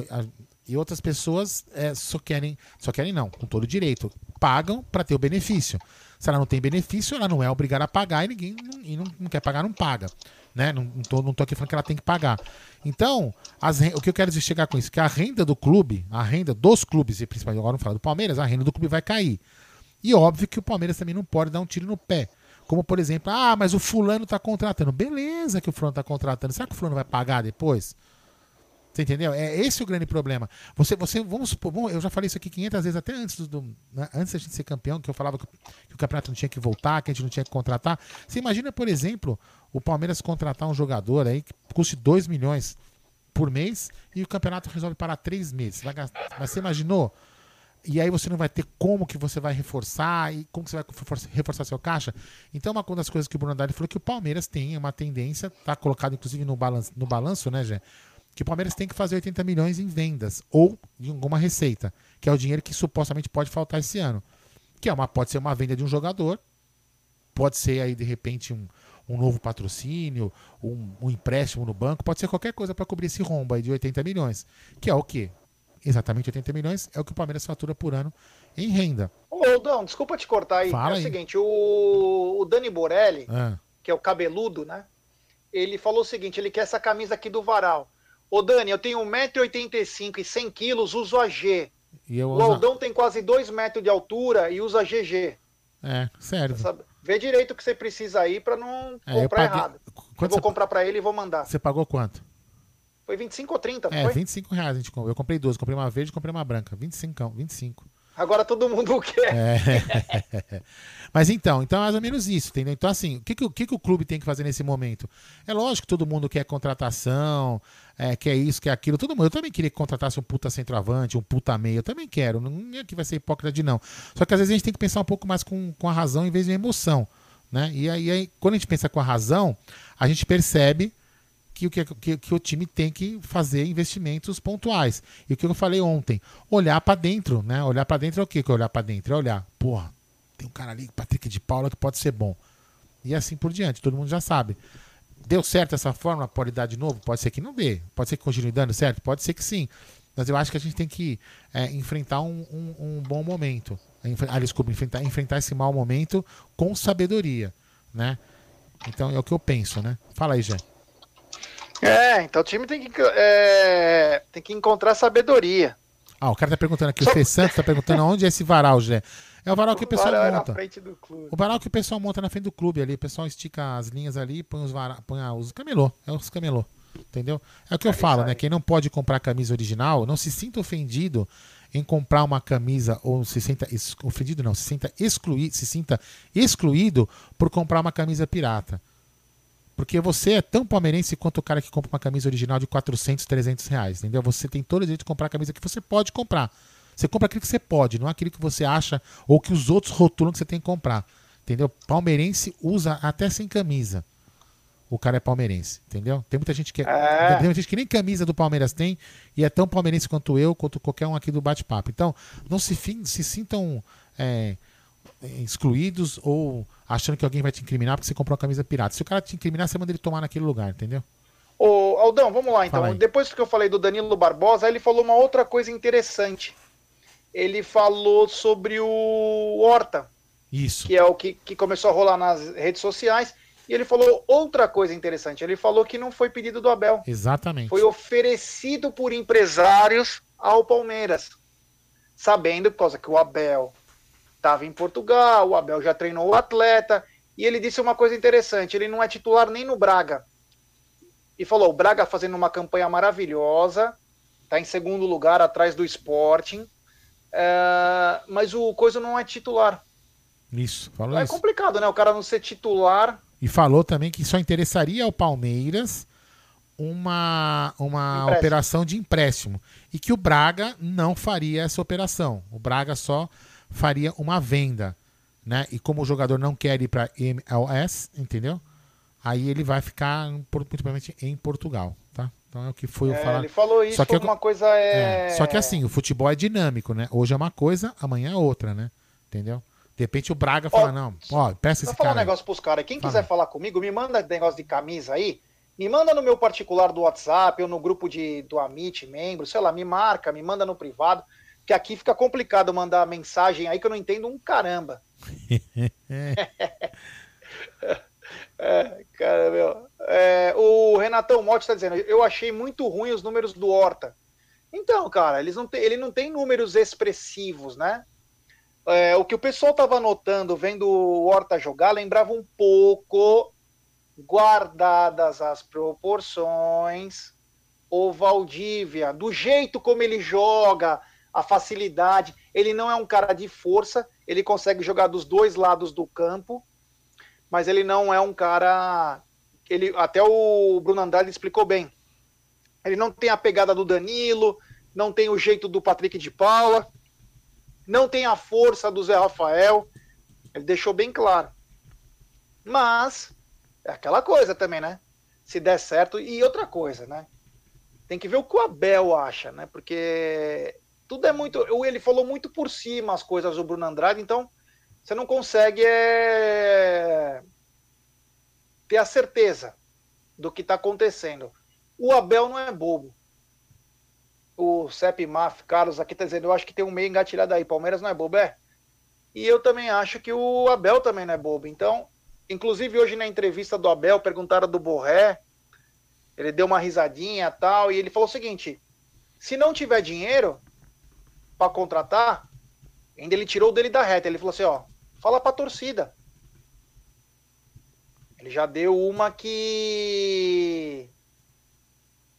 e outras pessoas é, só querem, só querem não, com todo direito, pagam para ter o benefício. Se ela não tem benefício, ela não é obrigada a pagar e ninguém e não, não quer pagar, não paga. Né? Não, não, tô, não tô aqui falando que ela tem que pagar. Então, as, o que eu quero chegar com isso? Que a renda do clube, a renda dos clubes, e principalmente agora não falo do Palmeiras, a renda do clube vai cair. E óbvio que o Palmeiras também não pode dar um tiro no pé. Como, por exemplo, ah, mas o fulano está contratando. Beleza que o fulano está contratando. Será que o fulano vai pagar depois? Você entendeu? É esse o grande problema. Você, você, vamos supor, bom, eu já falei isso aqui 500 vezes até antes do, né, antes da gente ser campeão, que eu falava que, que, o campeonato não tinha que voltar, que a gente não tinha que contratar. Você imagina, por exemplo, o Palmeiras contratar um jogador aí que custe 2 milhões por mês e o campeonato resolve parar 3 meses. Vai gastar, mas você imaginou? E aí você não vai ter como que você vai reforçar e como que você vai reforçar seu caixa. Então, uma das coisas que o Bruno Haddad falou é que o Palmeiras tem uma tendência, está colocado inclusive no balanço, no balanço, né, Gé? Que o Palmeiras tem que fazer 80 milhões em vendas ou em alguma receita, que é o dinheiro que supostamente pode faltar esse ano. Que é uma, pode ser uma venda de um jogador, pode ser aí de repente um, um novo patrocínio, um, um, empréstimo no banco, pode ser qualquer coisa para cobrir esse rombo aí de 80 milhões. Que é o quê? Exatamente 80 milhões é o que o Palmeiras fatura por ano em renda. Ô, Dão, desculpa te cortar aí. Fala é aí. o seguinte, o, o Dani Borelli, Ah, que é o cabeludo, né? Ele falou o seguinte, ele quer essa camisa aqui do Varal. Ô Dani, eu tenho 1,85m e 100 quilos, uso a G. e eu O uso... Aldão tem quase 2 metros de altura e usa GG. É, sério. Vê direito o que você precisa aí pra não É, eu comprar paguei- errado. Eu Quanto vou você... comprar pra ele e vou mandar. você pagou quanto? Foi 25 ou 30, não É, foi? 25 reais a gente comprou. Eu comprei duas, comprei uma verde e comprei uma branca. 25, 25. Agora todo mundo [LAUGHS] quer. É. [LAUGHS] Mas então, então é mais ou menos isso, entendeu? Então, assim, o que, que, o que, que o clube tem que fazer nesse momento? É lógico que todo mundo quer contratação, é, quer isso, quer aquilo. Todo mundo. Eu também queria que contratasse um puta centroavante, um puta meio. Eu também quero. Não é que vai ser hipócrita de não. Só que às vezes a gente tem que pensar um pouco mais com, com a razão em vez de emoção. Né? E aí, aí, quando a gente pensa com a razão, a gente percebe que o, que, que, o time tem que fazer investimentos pontuais. E o que eu falei ontem, olhar para dentro, né? Olhar para dentro é o que que olhar para dentro? É olhar, porra, tem um cara ali, Patrick de Paula, que pode ser bom. E assim por diante, todo mundo já sabe. Deu certo essa fórmula? Pode dar de novo? Pode ser que não dê. Pode ser que continue dando certo? Pode ser que sim. Mas eu acho que a gente tem que é, enfrentar um, um- um bom momento. Ah, desculpa, enfrentar, enfrentar esse mau momento com sabedoria, né? Então é o que eu penso, né? Fala aí, Jé. É, então o time tem que, é, tem que encontrar sabedoria. Ah, o cara tá perguntando aqui, o Fê Santos tá perguntando onde é esse varal, Jé. É o varal que o pessoal Varal é monta. O varal que o pessoal monta na frente do clube ali. O pessoal estica as linhas ali e põe os, vara... põe ah, os camelô. É os camelô. Entendeu? É o que eu falo, né? Quem não pode comprar camisa original, não se sinta ofendido em comprar uma camisa ou se sinta ofendido não, se sinta excluído, se sinta excluído por comprar uma camisa pirata. Porque você é tão palmeirense quanto o cara que compra uma camisa original de 400, 300 reais, entendeu? Você tem todo o direito de comprar a camisa que você pode comprar. Você compra aquilo que você pode, não aquilo que você acha ou que os outros rotulam que você tem que comprar. Entendeu? Palmeirense usa até sem camisa. O cara é palmeirense, entendeu? Tem muita gente que É. tem muita gente que nem camisa do Palmeiras tem e é tão palmeirense quanto eu, quanto qualquer um aqui do bate-papo. Então, não se, se sintam é, excluídos ou achando que alguém vai te incriminar porque você comprou uma camisa pirata. Se o cara te incriminar, você manda ele tomar naquele lugar, entendeu? Ô, Aldão, vamos lá então. Depois que eu falei do Danilo Barbosa, ele falou uma outra coisa interessante. Ele falou sobre o Horta, Isso. que é o que, que começou a rolar nas redes sociais. E ele falou outra coisa interessante. Ele falou que não foi pedido do Abel. Exatamente. Foi oferecido por empresários ao Palmeiras. Sabendo, por causa que o Abel estava em Portugal, o Abel já treinou o atleta. E ele disse uma coisa interessante: ele não é titular nem no Braga. E falou: o Braga fazendo uma campanha maravilhosa, está em segundo lugar atrás do Sporting. é, mas o Coisa não é titular. Isso. Falou É isso. complicado, né? O cara não ser titular. E falou também que só interessaria ao Palmeiras uma, uma Empréstimo. operação de empréstimo. E que o Braga não faria essa operação. O Braga só faria uma venda. Né? E como o jogador não quer ir para MLS, entendeu? Aí ele vai ficar provavelmente em Portugal. Tá? Então é o que foi É, falar. ele falou isso, Só que foi eu- uma coisa. É... É, Só que assim, o futebol é dinâmico, né? Hoje é uma coisa, amanhã é outra, né? Entendeu? De repente o Braga fala, não, ó, peça Vou esse falar um cara. aí. negócio pros caras. Quem Fala. quiser falar comigo, me manda negócio de camisa aí. Me manda no meu particular do WhatsApp ou no grupo de, do Amit, membro, sei lá, me marca, me manda no privado. Que aqui fica complicado mandar mensagem aí que eu não entendo um caramba. [LAUGHS] É, cara, meu. É, o Renatão Motti está dizendo: eu achei muito ruim os números do Horta. Então, cara, eles não têm- ele não tem números expressivos, né? É, o que o pessoal estava notando, vendo o Horta jogar, lembrava um pouco, guardadas as proporções, o Valdívia, do jeito como ele joga, a facilidade. Ele não é um cara de força, ele consegue jogar dos dois lados do campo, mas ele não é um cara. Ele, até o Bruno Andrade explicou bem. Ele não tem a pegada do Danilo, não tem o jeito do Patrick de Paula, não tem a força do Zé Rafael. Ele deixou bem claro. Mas é aquela coisa também, né? Se der certo. E outra coisa, né? Tem que ver o que o Abel acha, né? Porque tudo é muito. Ele falou muito por cima as coisas do Bruno Andrade, então você não consegue é, ter a certeza do que está acontecendo. O Abel não é bobo. O Sepp Maf, Carlos aqui está dizendo, eu acho que tem um meio engatilhado aí. Palmeiras não é bobo, é? E eu também acho que o Abel também não é bobo. Então, inclusive hoje na entrevista do Abel, perguntaram do Borré, ele deu uma risadinha tal, e ele falou o seguinte: se não tiver dinheiro para contratar, ainda ele tirou dele da reta. Ele falou assim: ó, fala pra torcida. Ele já deu uma que.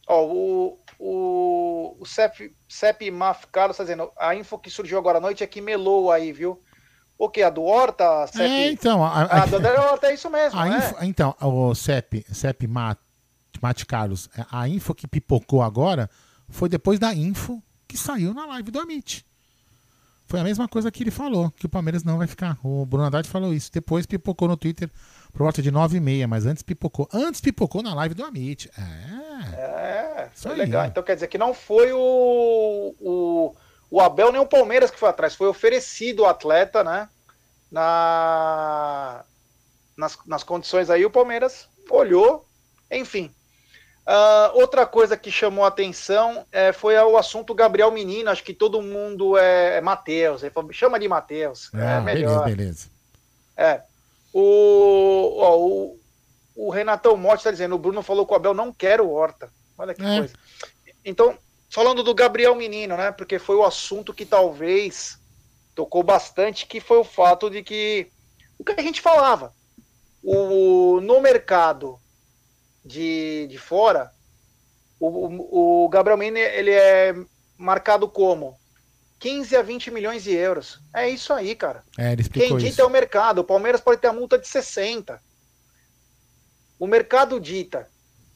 Ó, o, o, o Cep, Cep Maf Carlos tá dizendo: a info que surgiu agora à noite é que melou aí, viu? O que? A do Horta, Cep? É, então, a, a- Ah, do André Horta é isso mesmo, a né? info- então, o CEP, CEP Mat, Mate Carlos, a info que pipocou agora foi depois da info que saiu na live do Amit. Foi a mesma coisa que ele falou, que o Palmeiras não vai ficar. O Bruno Haddad falou isso. Depois pipocou no Twitter por volta de 9 e meia, mas antes pipocou. Antes pipocou na live do Amit. É. É, Isso foi aí. legal. Então quer dizer que não foi o, o, o Abel nem o Palmeiras que foi atrás, foi oferecido o atleta, né? Na, nas, nas condições aí, o Palmeiras olhou, enfim. Ah, outra coisa que chamou a atenção é, foi o assunto Gabriel Menino. Acho que todo mundo é, é Matheus. Chama de Matheus. é Ah, melhor. beleza, beleza. É. O, ó, o, o Renatão Motti está dizendo: o Bruno falou que o Abel não quer o Horta. Olha que É. coisa. Então, falando do Gabriel Menino, né? Porque foi o assunto que talvez tocou bastante, que foi o fato de que o que a gente falava. O, no mercado de, de fora, o, o, Gabriel Menino ele é marcado como 15 a 20 milhões de euros. É isso aí, cara. É, ele Quem dita isso. é o mercado. O Palmeiras pode ter a multa de 60. O mercado dita.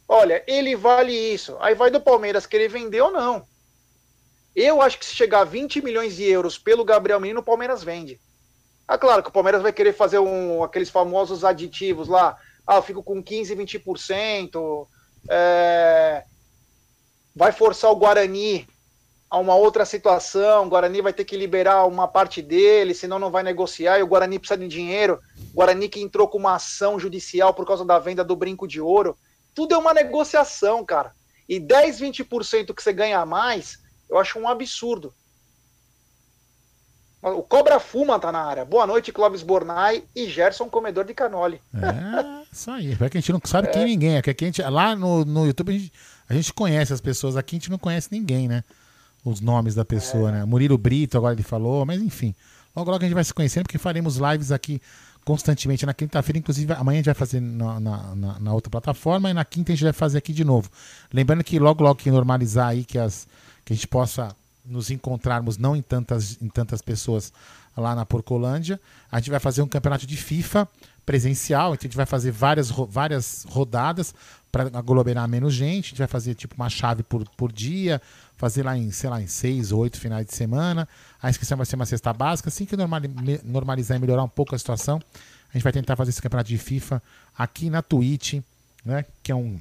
Olha, ele vale isso. Aí vai do Palmeiras querer vender ou não. Eu acho que se chegar a 20 milhões de euros pelo Gabriel Menino, o Palmeiras vende. Ah, claro que o Palmeiras vai querer fazer um, aqueles famosos aditivos lá. Ah, eu fico com 15, 20%. É... Vai forçar o Guarani a uma outra situação, o Guarani vai ter que liberar uma parte dele, senão não vai negociar, e o Guarani precisa de dinheiro. O Guarani que entrou com uma ação judicial por causa da venda do brinco de ouro. Tudo é uma negociação, cara. E 10, 20% que você ganha a mais, eu acho um absurdo. O Cobra Fuma tá na área. Boa noite, Clóvis Bornai e Gerson Comedor de Canoli. É, isso aí. É que a gente não sabe É. quem ninguém é. Que aqui a gente, lá no, no YouTube a gente, a gente conhece as pessoas. Aqui a gente não conhece ninguém, né? Os nomes da É. pessoa, né? Murilo Brito, agora ele falou, mas enfim. Logo, logo a gente vai se conhecendo, porque faremos lives aqui constantemente na quinta-feira. Inclusive, amanhã a gente vai fazer na, na, na- na outra plataforma e na quinta a gente vai fazer aqui de novo. Lembrando que logo, logo que normalizar aí, que, as, que a gente possa nos encontrarmos não em tantas, em tantas pessoas lá na Porcolândia, a gente vai fazer um campeonato de FIFA presencial, então a gente vai fazer várias, várias rodadas para aglomerar menos gente, a gente vai fazer tipo uma chave por, por dia, fazer lá em, sei lá, em seis ou oito finais de semana. A inscrição vai ser uma cesta básica, assim que normalizar e melhorar um pouco a situação, a gente vai tentar fazer esse campeonato de FIFA aqui na Twitch, né, que é um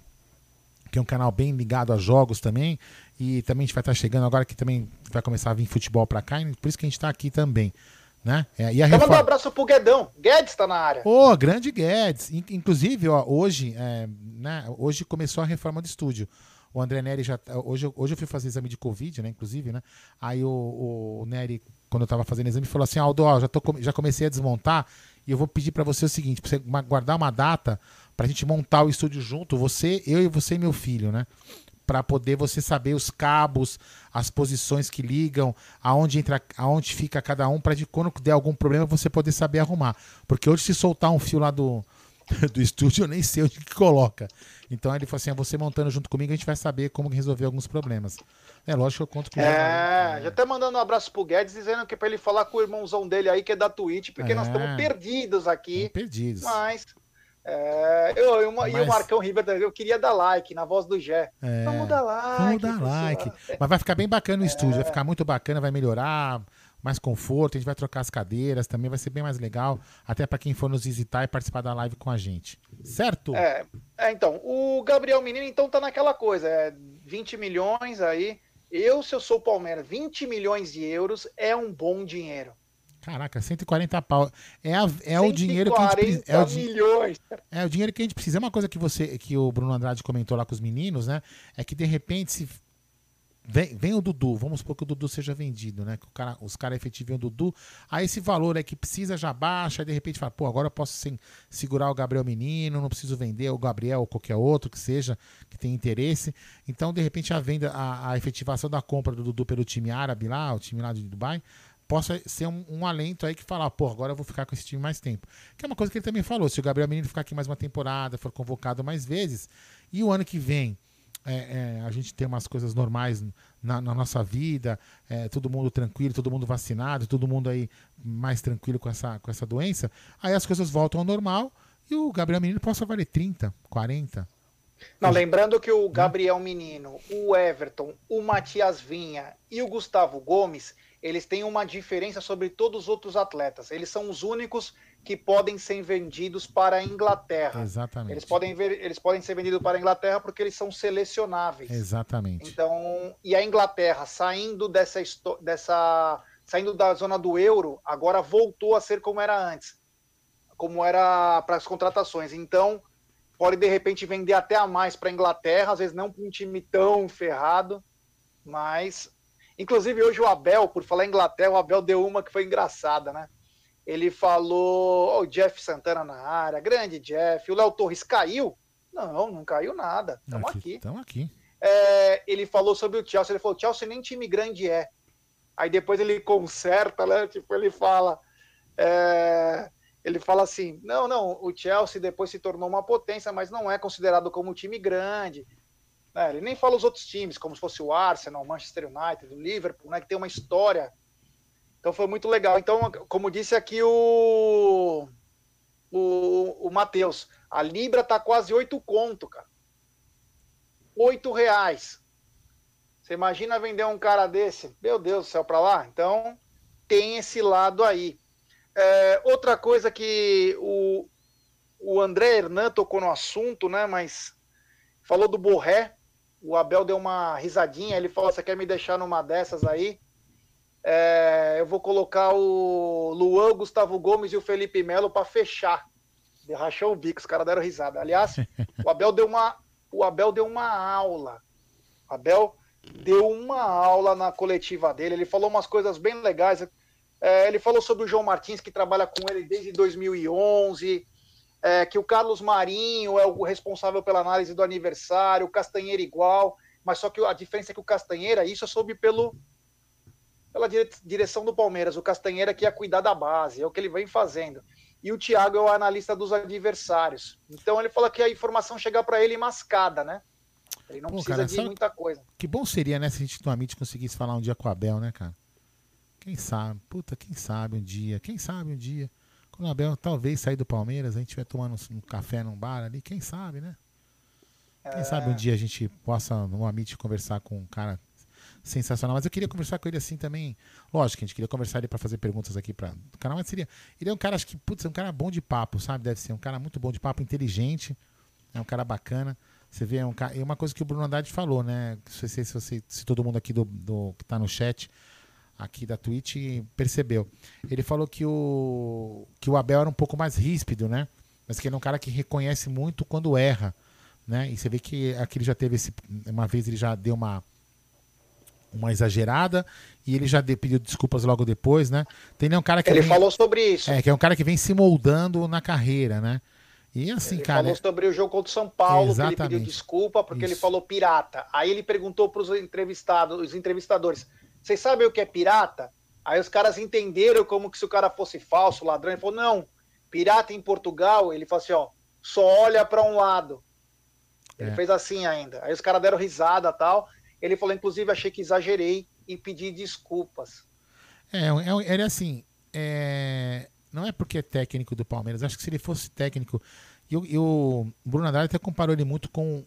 que é um canal bem ligado a jogos também. E também a gente vai estar chegando agora que também vai começar a vir futebol para cá, por isso que a gente está aqui também. Né? É, e a reforma... um abraço pro Guedão. Guedes está na área. Ô, oh, grande Guedes. Inclusive, ó, hoje, é, né, hoje começou a reforma do estúdio. O André Neri já. Hoje, hoje eu fui fazer exame de Covid, né? Inclusive, né? Aí o, o Neri, quando eu tava fazendo exame, falou assim: Aldo, ó, já, tô, já comecei a desmontar e eu vou pedir para você o seguinte: pra você guardar uma data pra gente montar o estúdio junto, você, eu e você e meu filho, né? Para poder você saber os cabos, as posições que ligam, aonde entra, aonde fica cada um, para de quando der algum problema você poder saber arrumar. Porque hoje se soltar um fio lá do, [LAUGHS] do estúdio, eu nem sei onde que coloca. Então ele falou assim: ah, você montando junto comigo, a gente vai saber como resolver alguns problems. É lógico que eu conto com É, já até mandando um abraço pro Guedes, dizendo que para ele falar com o irmãozão dele aí, que é da Twitch, porque é, nós estamos perdidos aqui. Perdidos. Mas é, eu, eu, Mas... E o Marcão River, eu queria dar like na voz do Gé. É, vamos dar like. Vamos dar like. Mas vai ficar bem bacana o é. estúdio, vai ficar muito bacana, vai melhorar, mais conforto, a gente vai trocar as cadeiras, também vai ser bem mais legal, até para quem for nos visitar e participar da live com a gente. Certo? É, é, então, o Gabriel Menino então tá naquela coisa, é 20 milhões aí. Eu, se eu sou Palmeiras, 20 milhões de euros é um bom dinheiro. Caraca, 140 pau. É, a, é o dinheiro que a gente é o, milhões. É o dinheiro que a gente precisa. É uma coisa que você que o Bruno Andrade comentou lá com os meninos, né? É que de repente se vem, vem o Dudu, vamos supor que o Dudu seja vendido, né? Que o cara, os caras efetivem o Dudu, aí esse valor é que precisa já baixa, aí de repente fala, pô, agora eu posso sem, segurar o Gabriel Menino, não preciso vender o Gabriel ou qualquer outro que seja, que tem interesse. Então, de repente, a venda, a, a efetivação da compra do Dudu pelo time árabe lá, o time lá de Dubai, possa ser um, um, alento aí que falar, pô, agora eu vou ficar com esse time mais tempo. Que é uma coisa que ele também falou, se o Gabriel Menino ficar aqui mais uma temporada, for convocado mais vezes, e o ano que vem é, é, a gente tem umas coisas normais na, na nossa vida, é, todo mundo tranquilo, todo mundo vacinado, todo mundo aí mais tranquilo com essa, com essa doença, aí as coisas voltam ao normal e o Gabriel Menino possa valer 30, 40. Não, lembrando que o Gabriel Menino, o Everton, o Matias Vinha e o Gustavo Gomes eles têm uma diferença sobre todos os outros atletas. Eles são os únicos que podem ser vendidos para a Inglaterra. Exatamente. Eles podem, ver, eles podem ser vendidos para a Inglaterra porque eles são selecionáveis. Exatamente. Então, e a Inglaterra saindo dessa, dessa saindo da zona do euro, agora voltou a ser como era antes, como era para as contratações. Então, pode de repente vender até a mais para a Inglaterra, às vezes não com um time tão ferrado, mas Inclusive, hoje o Abel, por falar em Inglaterra, o Abel deu uma que foi engraçada, né? Ele falou, oh, o Jeff Santana na área, grande Jeff, o Léo Torres caiu? Não, não caiu nada, estamos aqui. Estamos aqui. aqui. É, ele falou sobre o Chelsea, ele falou, Chelsea nem time grande é. Aí depois ele conserta, né? Tipo, ele fala. É, ele fala assim: não, não, o Chelsea depois se tornou uma potência, mas não é considerado como um time grande. Né? Ele nem fala os outros times, como se fosse o Arsenal, o Manchester United, o Liverpool, né? que tem uma história. Então foi muito legal. Então, como disse aqui o, o, o Matheus, a Libra tá quase 8 conto, cara. 8 reais. Você imagina vender um cara desse? Meu Deus do céu, para lá? Então, tem esse lado aí. É, outra coisa que o, o André Hernan tocou no assunto, né? Mas falou do Borré o Abel deu uma risadinha, ele falou: Você quer me deixar numa dessas aí? É, eu vou colocar o Luan, o Gustavo Gomes e o Felipe Melo para fechar. Rachou o bico, os caras deram risada. Aliás, [LAUGHS] o Abel deu uma, o Abel deu uma aula. O Abel deu uma aula na coletiva dele. Ele falou umas coisas bem legais. É, ele falou sobre o João Martins, que trabalha com ele desde 2011 é, que o Carlos Marinho é o responsável pela análise do aniversário, o Castanheira igual, mas só que a diferença é que o Castanheira, isso eu soube pelo, pela direção do Palmeiras, o Castanheira que ia cuidar da base, é o que ele vem fazendo. E o Thiago é o analista dos adversários. Então ele fala que a informação chega para ele mascada, né? Ele não Pô, precisa cara, de muita coisa. Que bom seria, né, se a gente Amit conseguisse falar um dia com o Abel, né, cara? Quem sabe? Puta, quem sabe um dia? Quem sabe um dia? Quando o Abel talvez sair do Palmeiras, a gente vai tomando um café num bar ali, quem sabe, né? Quem é... sabe um dia a gente possa, no Amit, conversar com um cara sensacional. Mas eu queria conversar com ele assim também. Lógico a gente queria conversar ele para fazer perguntas aqui para o canal, mas seria. Ele é um cara, acho que, putz, é um cara bom de papo, sabe? Deve ser um cara muito bom de papo, inteligente, é um cara bacana. Você vê um cara. E uma coisa que o Bruno Andrade falou, né? Não sei se, você, se todo mundo aqui do, do que tá no chat aqui da Twitch percebeu. Ele falou que o, que o Abel era um pouco mais ríspido, né? Mas que ele é um cara que reconhece muito quando erra. Né? E você vê que aqui ele já teve esse. Uma vez ele já deu uma uma exagerada e ele já pediu desculpas logo depois, né? Tem um cara que ele vem, falou sobre isso. É, que é um cara que vem se moldando na carreira, né? E assim, ele cara. falou sobre o jogo contra o São Paulo, ele pediu desculpa porque isso. ele falou pirata. Aí ele perguntou para os entrevistados, os entrevistadores: "Vocês sabem o que é pirata?" Aí os caras entenderam como que se o cara fosse falso, ladrão, ele falou: "Não, pirata em Portugal", ele falou assim, ó, só olha para um lado. Ele é. fez assim ainda. Aí os caras deram risada, tal. Ele falou, inclusive, achei que exagerei e pedi desculpas. É, é ele é assim, é, não é porque é técnico do Palmeiras, acho que se ele fosse técnico. E, e o Bruno Andrade até comparou ele muito com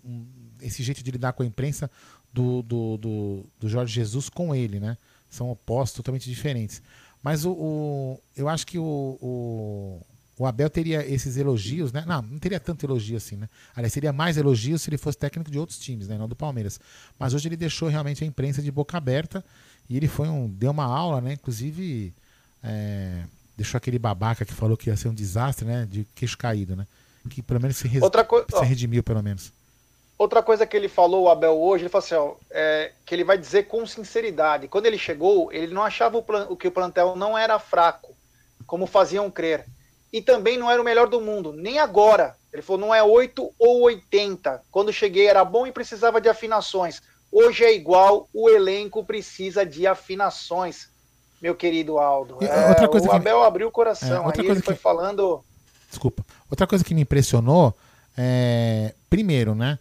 esse jeito de lidar com a imprensa do, do, do, do Jorge Jesus com ele, né? São opostos totalmente diferentes. Mas o, o eu acho que o, o, o Abel teria esses elogios, né? Não, não teria tanto elogio assim, né? Aliás, seria mais elogios se ele fosse técnico de outros times, né? Não do Palmeiras. Mas hoje ele deixou realmente a imprensa de boca aberta e ele foi um, deu uma aula, né? Inclusive, é, deixou aquele babaca que falou que ia ser um desastre, né? De queixo caído, né? Que pelo menos se, res... Outra co... se redimiu, pelo menos. Outra coisa que ele falou, o Abel, hoje, ele falou assim, ó, é, que ele vai dizer com sinceridade. Quando ele chegou, ele não achava o, plan... que o plantel não era fraco, como faziam crer e também não era o melhor do mundo, nem agora. Ele falou, não é 8 ou 80. Quando cheguei era bom e precisava de afinações. Hoje é igual, o elenco precisa de afinações, meu querido Aldo. É, outra coisa o Abel abriu o coração, é, outra aí coisa ele foi que... falando... Desculpa. Outra coisa que me impressionou, é... primeiro, né,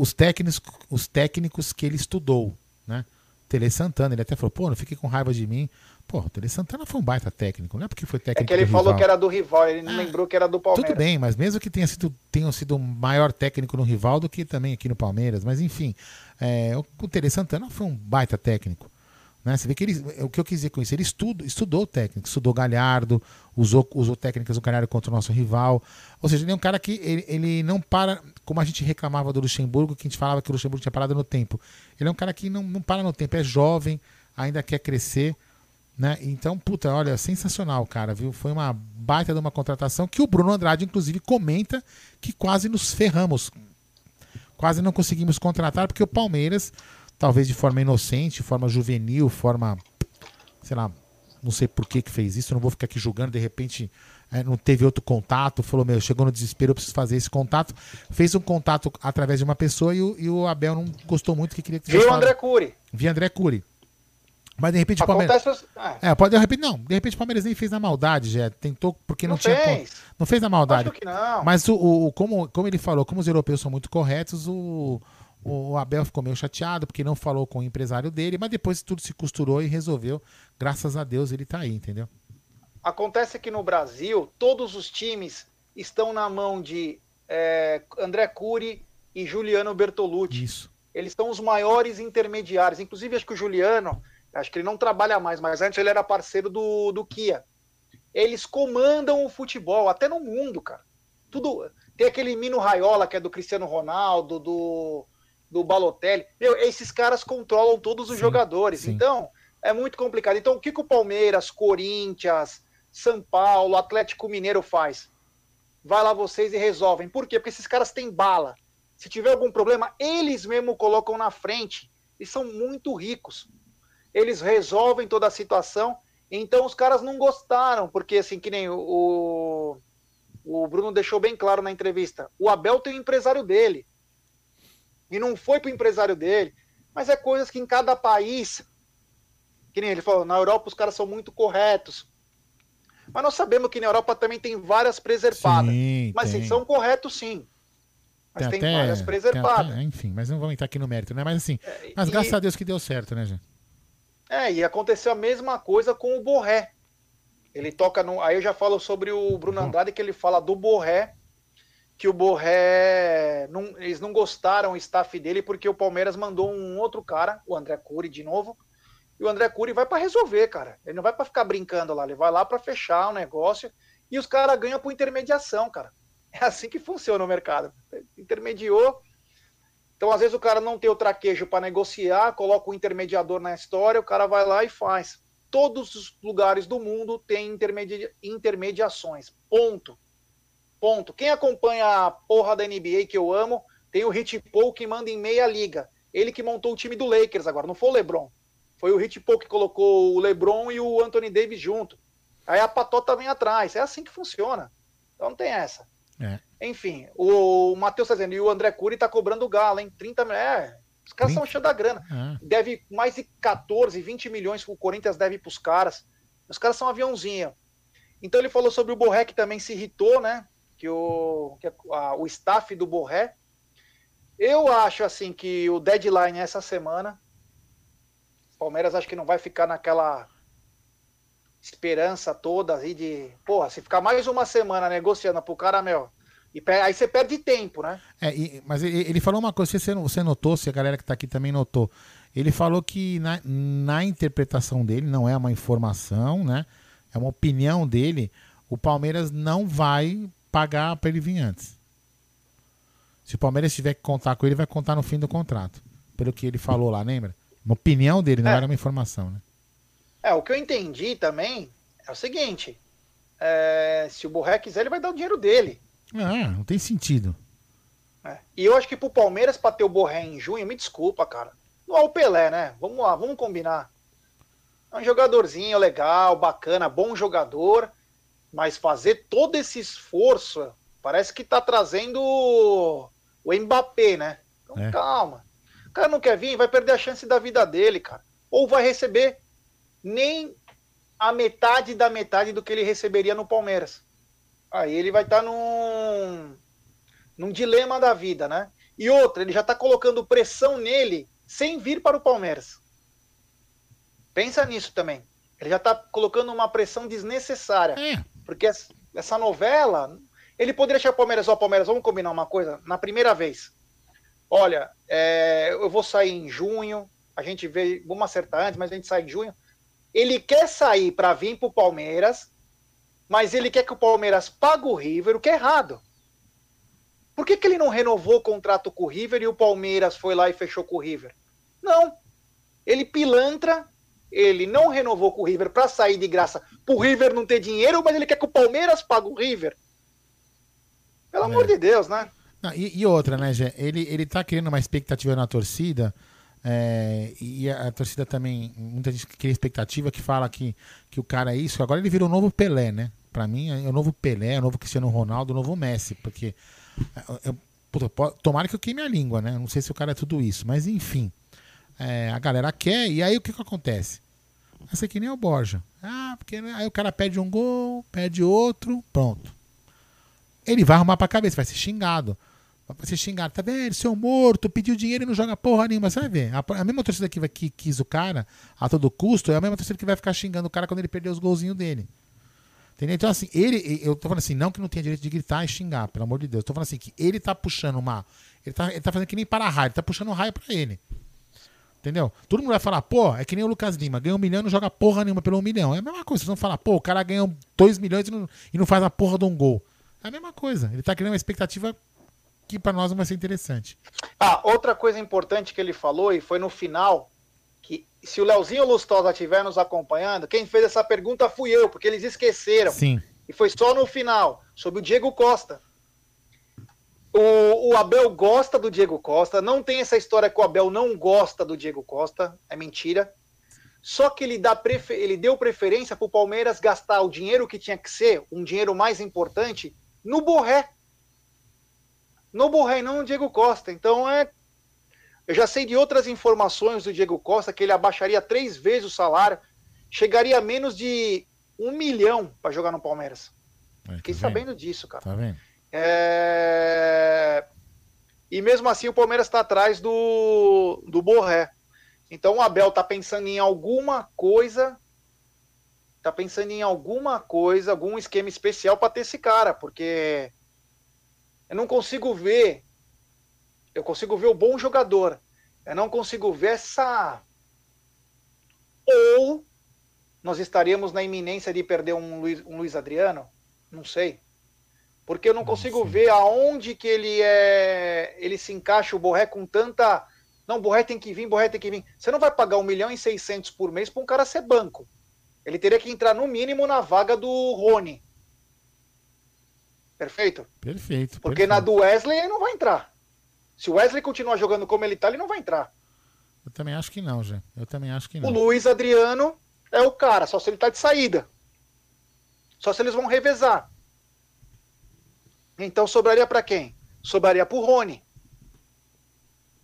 os técnicos, os técnicos que ele estudou, né, Tele Santana, ele até falou, pô, não fique com raiva de mim, Pô, o Tele Santana foi um baita técnico, não é porque foi técnico. É que ele falou rival. que era do rival, ele não ah, lembrou que era do Palmeiras. Tudo bem, mas mesmo que tenha sido, tenha sido maior técnico no rival do que também aqui no Palmeiras, mas enfim, é, o, o Tele Santana foi um baita técnico. Né? Você vê que ele, o que eu quis dizer com isso, ele estudo, estudou técnico, estudou Galhardo, usou, usou técnicas do Galhardo contra o nosso rival. Ou seja, ele é um cara que ele, ele não para, como a gente reclamava do Luxemburgo, que a gente falava que o Luxemburgo tinha parado no tempo. Ele é um cara que não, não para no tempo, é jovem, ainda quer crescer. Né? Então, puta, olha, sensacional, cara, viu? Foi uma baita de uma contratação que o Bruno Andrade, inclusive, comenta que quase nos ferramos. Quase não conseguimos contratar, porque o Palmeiras, talvez de forma inocente, forma juvenil, forma. sei lá, não sei por que, que fez isso, não vou ficar aqui julgando, de repente é, não teve outro contato, falou, meu, chegou no desespero, eu preciso fazer esse contato. Fez um contato através de uma pessoa e o, e o Abel não gostou muito que queria que Viu o André Cury. Vi André Cury. Mas de repente o Palmeiras. É. é, pode de repente não. De repente o Palmeiras nem fez na maldade, já tentou porque não, não tinha fez. não fez na maldade. Acho que não. Mas o, o, como, como ele falou, como os europeus são muito corretos, o, o Abel ficou meio chateado porque não falou com o empresário dele, mas depois tudo se costurou e resolveu. Graças a Deus ele tá aí, entendeu? Acontece que no Brasil todos os times estão na mão de é, André Cury e Juliano Bertolucci. Isso. Eles são os maiores intermediários. Inclusive, acho que o Juliano Acho que ele não trabalha mais, mas antes ele era parceiro do, do Kia. Eles comandam o futebol, até no mundo, cara. Tudo. Tem aquele Mino Raiola, que é do Cristiano Ronaldo, do, do Balotelli. Meu, esses caras controlam todos os sim, jogadores. Sim. Então, é muito complicado. Então, o que, que o Palmeiras, Corinthians, São Paulo, Atlético Mineiro faz? Vai lá vocês e resolvem. Por quê? Porque esses caras têm bala. Se tiver algum problema, eles mesmo colocam na frente. E são muito ricos eles resolvem toda a situação. Então os caras não gostaram, porque assim, que nem o, o Bruno deixou bem claro na entrevista, o Abel tem o empresário dele. E não foi pro empresário dele. Mas é coisas que em cada país, que nem ele falou, na Europa os caras são muito corretos. Mas nós sabemos que na Europa também tem várias preservadas. Sim, mas sim, são corretos sim. Mas tem, tem até, várias preservadas. Até, enfim, mas não vamos entrar aqui no mérito, né? Mas assim, é, mas graças a Deus que deu certo, né, gente? É, e aconteceu a mesma coisa com o Borré. Ele toca no. Aí eu já falo sobre o Bruno uhum. Andrade, que ele fala do Borré, que o Borré. Não, eles não gostaram o staff dele porque o Palmeiras mandou um outro cara, o André Cury, de novo. E o André Cury vai para resolver, cara. Ele não vai para ficar brincando lá, ele vai lá para fechar o negócio. E os caras ganham por intermediação, cara. É assim que funciona o mercado. Intermediou, Então, às vezes, o cara não tem o traquejo para negociar, coloca o intermediador na história, o cara vai lá e faz. Todos os lugares do mundo têm intermedi intermediações. Ponto. Ponto. Quem acompanha a porra da NBA que eu amo, tem o Rich Paul que manda em meia liga. Ele que montou o time do Lakers agora, não foi o LeBron. Foi o Rich Paul que colocou o LeBron e o Anthony Davis junto. Aí a patota vem atrás. É assim que funciona. Então não tem essa. É. Enfim, o Matheus tá dizendo, e o André Cury tá cobrando o Galo, hein? 30 milhões. É, os caras 20? são cheios da grana. É. Deve mais de 14, 20 milhões que o Corinthians deve pros caras. Os caras são aviãozinho. Então ele falou sobre o Borré, que também se irritou, né? Que o, que a, o staff do Borré. Eu acho assim que o deadline é essa semana. Palmeiras acho que não vai ficar naquela esperança toda aí de, porra, se ficar mais uma semana negociando pro cara, meu, e aí você perde tempo, né? É, e, mas ele, falou uma coisa, se você notou, se a galera que tá aqui também notou, ele falou que na, na interpretação dele, não é uma informação, né? É uma opinião dele, o Palmeiras não vai pagar para ele vir antes. Se o Palmeiras tiver que contar com ele, vai contar no fim do contrato. Pelo que ele falou lá, lembra? Uma opinião dele, não é. era uma informação, né? É, o que eu entendi também é o seguinte: é, se o Borré quiser, ele vai dar o dinheiro dele. Ah, não tem sentido. É. E eu acho que pro Palmeiras, pra ter o Borré em junho, me desculpa, cara. Não é o Pelé, né? Vamos lá, vamos combinar. É um jogadorzinho legal, bacana, bom jogador, mas fazer todo esse esforço parece que tá trazendo o Mbappé, né? Então é. calma. O cara não quer vir, vai perder a chance da vida dele, cara. Ou vai receber nem a metade da metade do que ele receberia no Palmeiras. Aí ele vai estar tá num, num dilema da vida, né? E outra, ele já está colocando pressão nele sem vir para o Palmeiras. Pensa nisso também. Ele já está colocando uma pressão desnecessária. É. Porque essa novela, ele poderia achar o Palmeiras, ó, Palmeiras, vamos combinar uma coisa? Na primeira vez, olha, é, eu vou sair em junho, a gente vê, vamos acertar antes, mas a gente sai em junho ele quer sair para vir para o Palmeiras, mas ele quer que o Palmeiras pague o River, o que é errado. Por que, que ele não renovou o contrato com o River e o Palmeiras foi lá e fechou com o River? Não. Ele pilantra, ele não renovou com o River para sair de graça, para o River não ter dinheiro, mas ele quer que o Palmeiras pague o River. Pelo é. amor de Deus, né? Não, e, e, outra, né, Gê? Ele, ele tá criando uma expectativa na torcida é, e a, a, torcida também, muita gente cria expectativa que fala que, que o cara é isso. Agora ele virou o novo Pelé, né? Pra mim é o novo Pelé, é o novo Cristiano Ronaldo, o novo Messi. Porque é, eu, puta, tomara que eu queime a língua, né? Não sei se o cara é tudo isso, mas enfim. É, a galera quer, e aí o que, que acontece? Ser que nem o Borja. Ah, porque né? aí o cara pede um gol, pede outro, pronto. Ele vai arrumar pra cabeça, vai ser xingado. Vai ser xingado, tá vendo? Seu morto, pediu dinheiro e não joga porra nenhuma. Você vai ver. A, mesma torcida que, vai, que quis o cara a todo custo é a mesma torcida que vai ficar xingando o cara quando ele perder os golzinhos dele. Entendeu? Então, assim, ele, eu tô falando assim, não que não tenha direito de gritar e xingar, pelo amor de Deus. tô falando assim, que ele tá puxando uma. Ele tá, ele tá fazendo que nem para raio, ele tá puxando um raio pra ele. Entendeu? Todo mundo vai falar, pô, é que nem o Lucas Lima, ganha um milhão e não joga porra nenhuma pelo um milhão. É a mesma coisa. Vocês vão falar, pô, o cara ganha dois milhões e não, e não faz a porra de um gol. É a mesma coisa. Ele tá criando uma expectativa que para nós vai ser interessante. Ah, outra coisa importante que ele falou, e foi no final, que se o Leozinho Lustosa estiver nos acompanhando, quem fez essa pergunta fui eu, porque eles esqueceram. Sim. E foi só no final, sobre o Diego Costa. O, o, Abel gosta do Diego Costa, não tem essa história que o Abel não gosta do Diego Costa, é mentira. Só que ele, dá prefer... ele deu preferência para o Palmeiras gastar o dinheiro que tinha que ser, um dinheiro mais importante, no Borré no Borré, não no Diego Costa. Então é. Eu já sei de outras informações do Diego Costa que ele abaixaria três vezes o salário, chegaria a menos de um milhão para jogar no Palmeiras. É, Fiquei tá sabendo disso, cara. Tá vendo? É... E mesmo assim o Palmeiras está atrás do, do Borré. Então o Abel tá pensando em alguma coisa. Tá pensando em alguma coisa, algum esquema especial para ter esse cara, porque eu não consigo ver. Eu consigo ver o bom jogador. Eu não consigo ver essa. Ou nós estaríamos na iminência de perder um Luiz, um Luiz Adriano? Não sei. Porque eu não consigo ver aonde que ele é. Ele se encaixa o Borré com tanta. Não, Borré tem que vir, Borré tem que vir. Você não vai pagar 1 milhão e 600 por mês para um cara ser banco. Ele teria que entrar no mínimo na vaga do Rony. Perfeito? Perfeito. Porque perfeito. na do Wesley ele não vai entrar. Se o Wesley continuar jogando como ele tá, ele não vai entrar. Eu também acho que não, já. Eu também acho que não. O Luiz Adriano é o cara, só se ele tá de saída. Só se eles vão revezar. Então sobraria para quem? Sobraria pro Rony.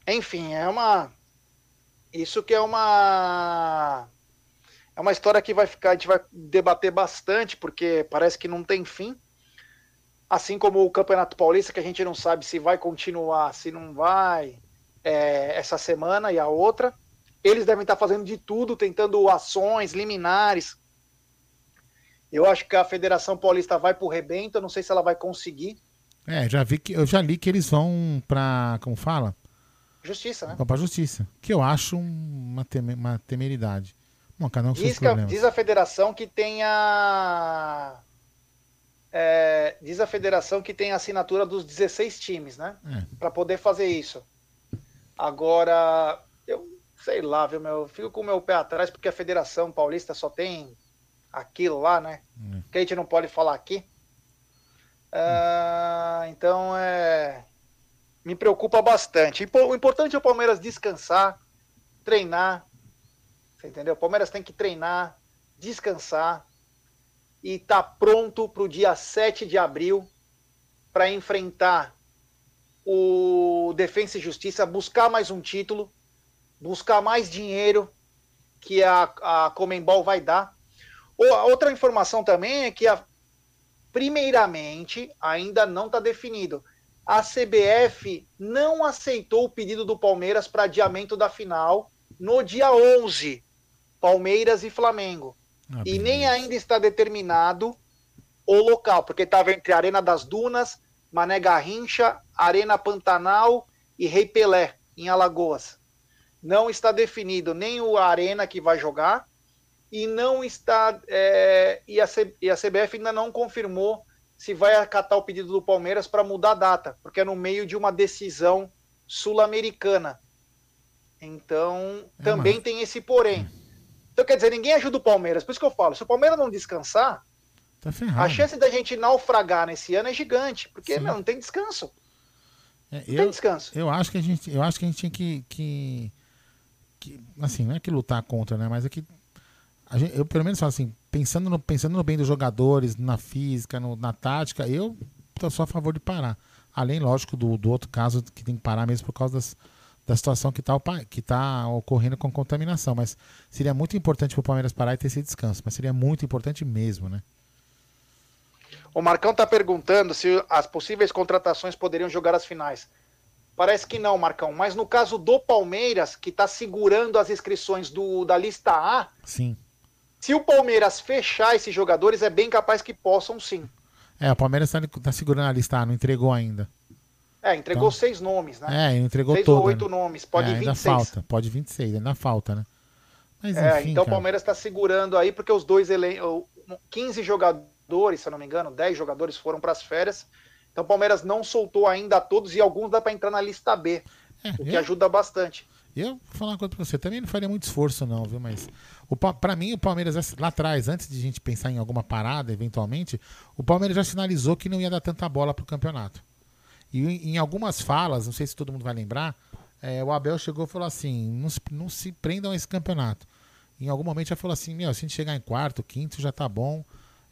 Enfim, é uma. Isso que é uma. É uma história que vai ficar, a gente vai debater bastante, porque parece que não tem fim. Assim como o Campeonato Paulista, que a gente não sabe se vai continuar, se não vai, é, essa semana e a outra. Eles devem estar fazendo de tudo, tentando ações, liminares. Eu acho que a Federação Paulista vai pro rebento, eu não sei se ela vai conseguir. É, já vi que eu já li que eles vão pra. como fala? Justiça, né? Vão pra justiça. Que eu acho uma, teme- uma temeridade. Bom, cada um Diz, que diz a federação que tem a. é, diz a federação que tem a assinatura dos 16 times, né? É. Para poder fazer isso. Agora, eu sei lá, viu, meu? Eu fico com o meu pé atrás porque a Federação Paulista só tem aquilo lá, né? Hum. Que a gente não pode falar aqui. Ah, então, é. Me preocupa bastante. O importante é o Palmeiras descansar, treinar. Você entendeu? O Palmeiras tem que treinar, descansar e tá pronto para o dia 7 de abril para enfrentar o Defensa e Justiça, buscar mais um título, buscar mais dinheiro que a, a Comembol vai dar. Outra informação também é que, a, primeiramente, ainda não está definido. A CBF não aceitou o pedido do Palmeiras para adiamento da final no dia 11, Palmeiras e Flamengo. Ah, E nem ainda está determinado o local, porque estava entre Arena das Dunas, Mané Garrincha, Arena Pantanal e Rei Pelé, em Alagoas. Não está definido nem o Arena que vai jogar, e não está. é, e, a C- e a CBF ainda não confirmou se vai acatar o pedido do Palmeiras para mudar a data, porque é no meio de uma decisão sul-americana. Então, É, também mas- tem esse porém. Então, quer dizer, ninguém ajuda o Palmeiras. Por isso que eu falo, se o Palmeiras não descansar, Tá a chance da gente naufragar nesse ano é gigante, porque meu, não tem descanso. É, Não tem eu, descanso. eu acho que a gente, eu acho que a gente tinha que, que, que- assim, não é que lutar contra, né? Mas é que gente- eu pelo menos falo assim, pensando no, pensando no bem dos jogadores, na física, no- na tática, eu só a favor de parar. Além, lógico, do, do outro caso que tem que parar mesmo por causa das, da situação que está que tá ocorrendo com contaminação. Mas seria muito importante para o Palmeiras parar e ter esse descanso. Mas seria muito importante mesmo, né? O Marcão tá perguntando se as possíveis contratações poderiam jogar as finais. Parece que não, Marcão. Mas no caso do Palmeiras, que está segurando as inscrições do, da lista A, Sim. Se o Palmeiras fechar esses jogadores, é bem capaz que possam sim. É, o Palmeiras está tá segurando a lista, ah, não entregou ainda. É, entregou Então- seis nomes, né? É, ele entregou seis todo. ou oito né? nomes. Pode é, ir ainda 26. falta, pode 26, ainda falta, né? Mas É, enfim, então o. Palmeiras está segurando aí, porque os dois elen 15 jogadores, se eu não me engano, 10 jogadores foram para as férias. Então o Palmeiras não soltou ainda todos e alguns dá para entrar na lista B, É, o que eu, ajuda bastante. eu vou falar uma coisa pra você, também não faria muito esforço não, viu, mas o, Pa- pra mim o Palmeiras lá atrás, antes de a gente pensar em alguma parada eventualmente, o Palmeiras já sinalizou que não ia dar tanta bola pro campeonato. E em, algumas falas, não sei se todo mundo vai lembrar, é, o Abel chegou e falou assim, não se, não se prendam a esse campeonato. Em algum momento já falou assim, meu, se a gente chegar em quarto, quinto, já tá bom.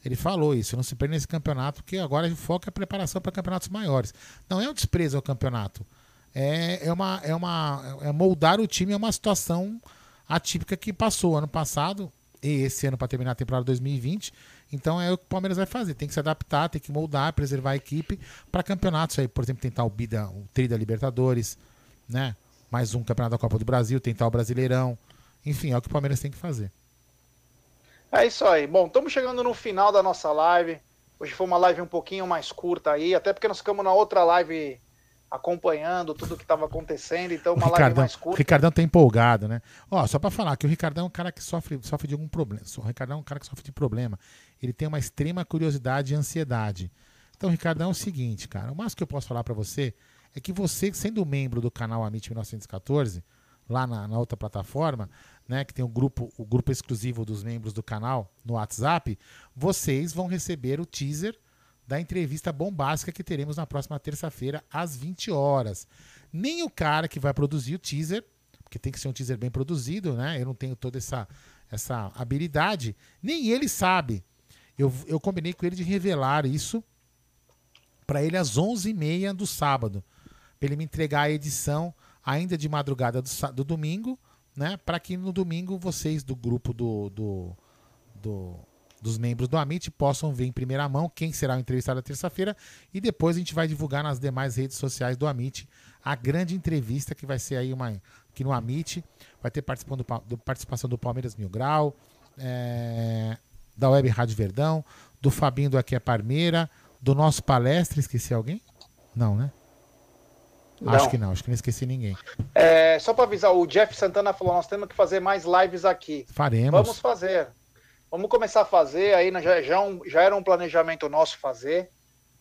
Ele falou isso, não se prenda nesse campeonato, porque agora o foco é a preparação para campeonatos maiores. Não é um desprezo ao campeonato. É, é, uma, é, uma, é moldar o time a uma situação atípica que passou ano passado e esse ano para terminar a temporada 2020. Então é o que o Palmeiras vai fazer. Tem que se adaptar, tem que moldar, preservar a equipe para campeonatos aí, por exemplo, tentar o Bida, o Tri da Libertadores, né? Mais um campeonato da Copa do Brasil, tentar o Brasileirão. Enfim, é o que o Palmeiras tem que fazer. É isso aí. Bom, estamos chegando no final da nossa live. Hoje foi uma live um pouquinho mais curta aí, até porque nós ficamos na outra live acompanhando tudo que estava acontecendo, então O uma live mais o curta. Ricardão tá empolgado, né? Ó, só pra falar que o Ricardão é um cara que sofre, sofre de algum problema. O Ricardão é um cara que sofre de problema. Ele tem uma extrema curiosidade e ansiedade. Então, Ricardão, é o seguinte, cara. O mais que eu posso falar para você é que você, sendo membro do canal Amit 1914, lá na, na, outra plataforma, né, que tem o grupo, o grupo exclusivo dos membros do canal no WhatsApp, vocês vão receber o teaser da entrevista bombástica que teremos na próxima terça-feira, às 20 horas. Nem o cara que vai produzir o teaser, porque tem que ser um teaser bem produzido, né? Eu não tenho toda essa, essa habilidade, nem ele sabe. Eu, eu combinei com ele de revelar isso para ele às 11h30 do sábado, para ele me entregar a edição ainda de madrugada do, do domingo, né? Para que no domingo vocês do grupo do, do, do dos membros do Amit possam ver em primeira mão quem será o entrevistado na terça-feira e depois a gente vai divulgar nas demais redes sociais do Amit a grande entrevista que vai ser aí uma aqui no Amit vai ter participando do, participação do Palmeiras Mil Grau é, da Web Rádio Verdão do Fabinho do Aqui é Parmeira do nosso palestra esqueci alguém não né não. Acho que não, acho que não esqueci ninguém. É, só para avisar, o Jeff Santana falou: nós temos que fazer mais lives aqui. Faremos. Vamos fazer. Vamos começar a fazer, aí já, já, um, já era um planejamento nosso fazer.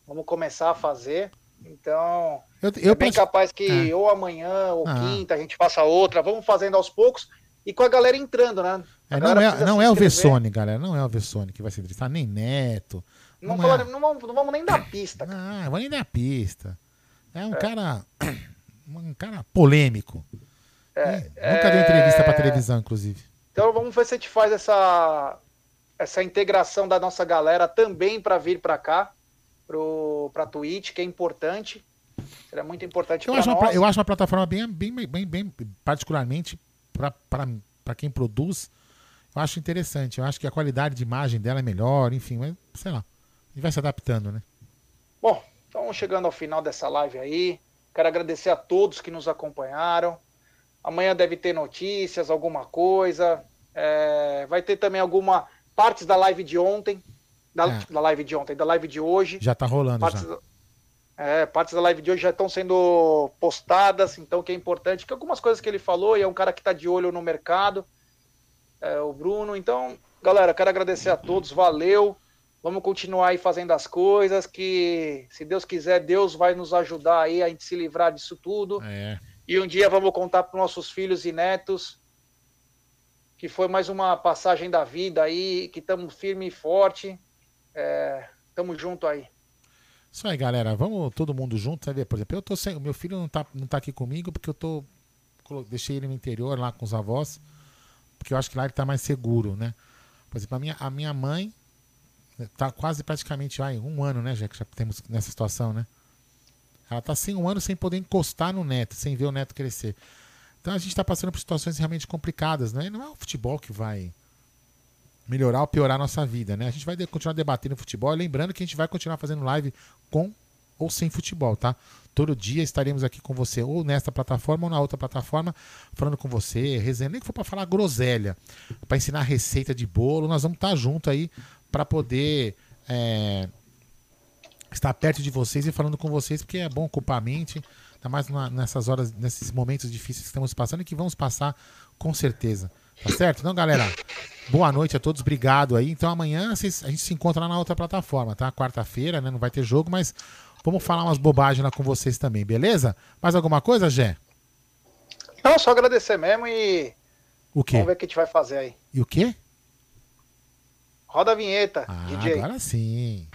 Vamos começar a fazer. Então, eu, eu é bem capaz que é. ou amanhã ou ah. quinta a gente faça outra. Vamos fazendo aos poucos e com a galera entrando, né? É, não é, não é o Vessone, galera. Não é o Vessone que vai se entrevistar, nem Neto. Não, não, falar, é. não, vamos, não, vamos, nem dar pista. Cara. Não, vamos nem dar pista. É um é. cara. [COUGHS] Um cara polêmico. É, nunca deu entrevista para televisão, inclusive. Então vamos ver se a gente faz essa essa integração da nossa galera também para vir para cá, para a Twitch, que é importante. Será muito importante para nós. Uma, eu acho uma plataforma bem, bem, bem, bem particularmente para quem produz, eu acho interessante. Eu acho que a qualidade de imagem dela é melhor, enfim, mas sei lá. Gente vai se adaptando, né? Bom, então chegando ao final dessa live aí. Quero agradecer a todos que nos acompanharam. Amanhã deve ter notícias, alguma coisa. É, vai ter também alguma partes da live de ontem, da, é. da, live de ontem, da live de hoje. Já tá rolando partes, já. É, partes da live de hoje já estão sendo postadas, então que é importante, que algumas coisas que ele falou, e é um cara que está de olho no mercado, é, o Bruno. Então, galera, quero agradecer a todos, valeu. Vamos continuar aí fazendo as coisas, que se Deus quiser, Deus vai nos ajudar aí a gente se livrar disso tudo. É. E um dia vamos contar para nossos filhos e netos que foi mais uma passagem da vida aí, que estamos firme e forte. Estamos é, junto aí. Isso aí, galera. Vamos todo mundo junto, sabe? Por exemplo, eu tô sem. O meu filho não tá, não tá aqui comigo porque eu tô. Deixei ele no interior lá com os avós. Porque eu acho que lá ele tá mais seguro, né? Por exemplo, a minha, a minha mãe tá quase praticamente ai, um ano, né, já que já temos nessa situação, né? Ela tá sem um ano sem poder encostar no neto, sem ver o neto crescer. Então a gente está passando por situações realmente complicadas, né? E não é o futebol que vai melhorar ou piorar a nossa vida, né? A gente vai continuar debatendo futebol, lembrando que a gente vai continuar fazendo live com ou sem futebol, tá? Todo dia estaremos aqui com você, ou nesta plataforma ou na outra plataforma, falando com você, resenha, nem que for para falar groselha, para ensinar receita de bolo, nós vamos estar tá junto aí para poder é, estar perto de vocês e falando com vocês, porque é bom ocupar a mente. Ainda mais nessas horas, nesses momentos difíceis que estamos passando e que vamos passar com certeza. Tá certo? Então, galera, boa noite a todos, obrigado aí. Então, amanhã a gente se encontra lá na outra plataforma, tá? Quarta-feira, né? Não vai ter jogo, mas vamos falar umas bobagens lá com vocês também, beleza? Mais alguma coisa, Gé? Não, só agradecer mesmo e. O quê? Vamos ver o que a gente vai fazer aí. E o quê? Roda a vinheta, ah, DJ. Agora sim.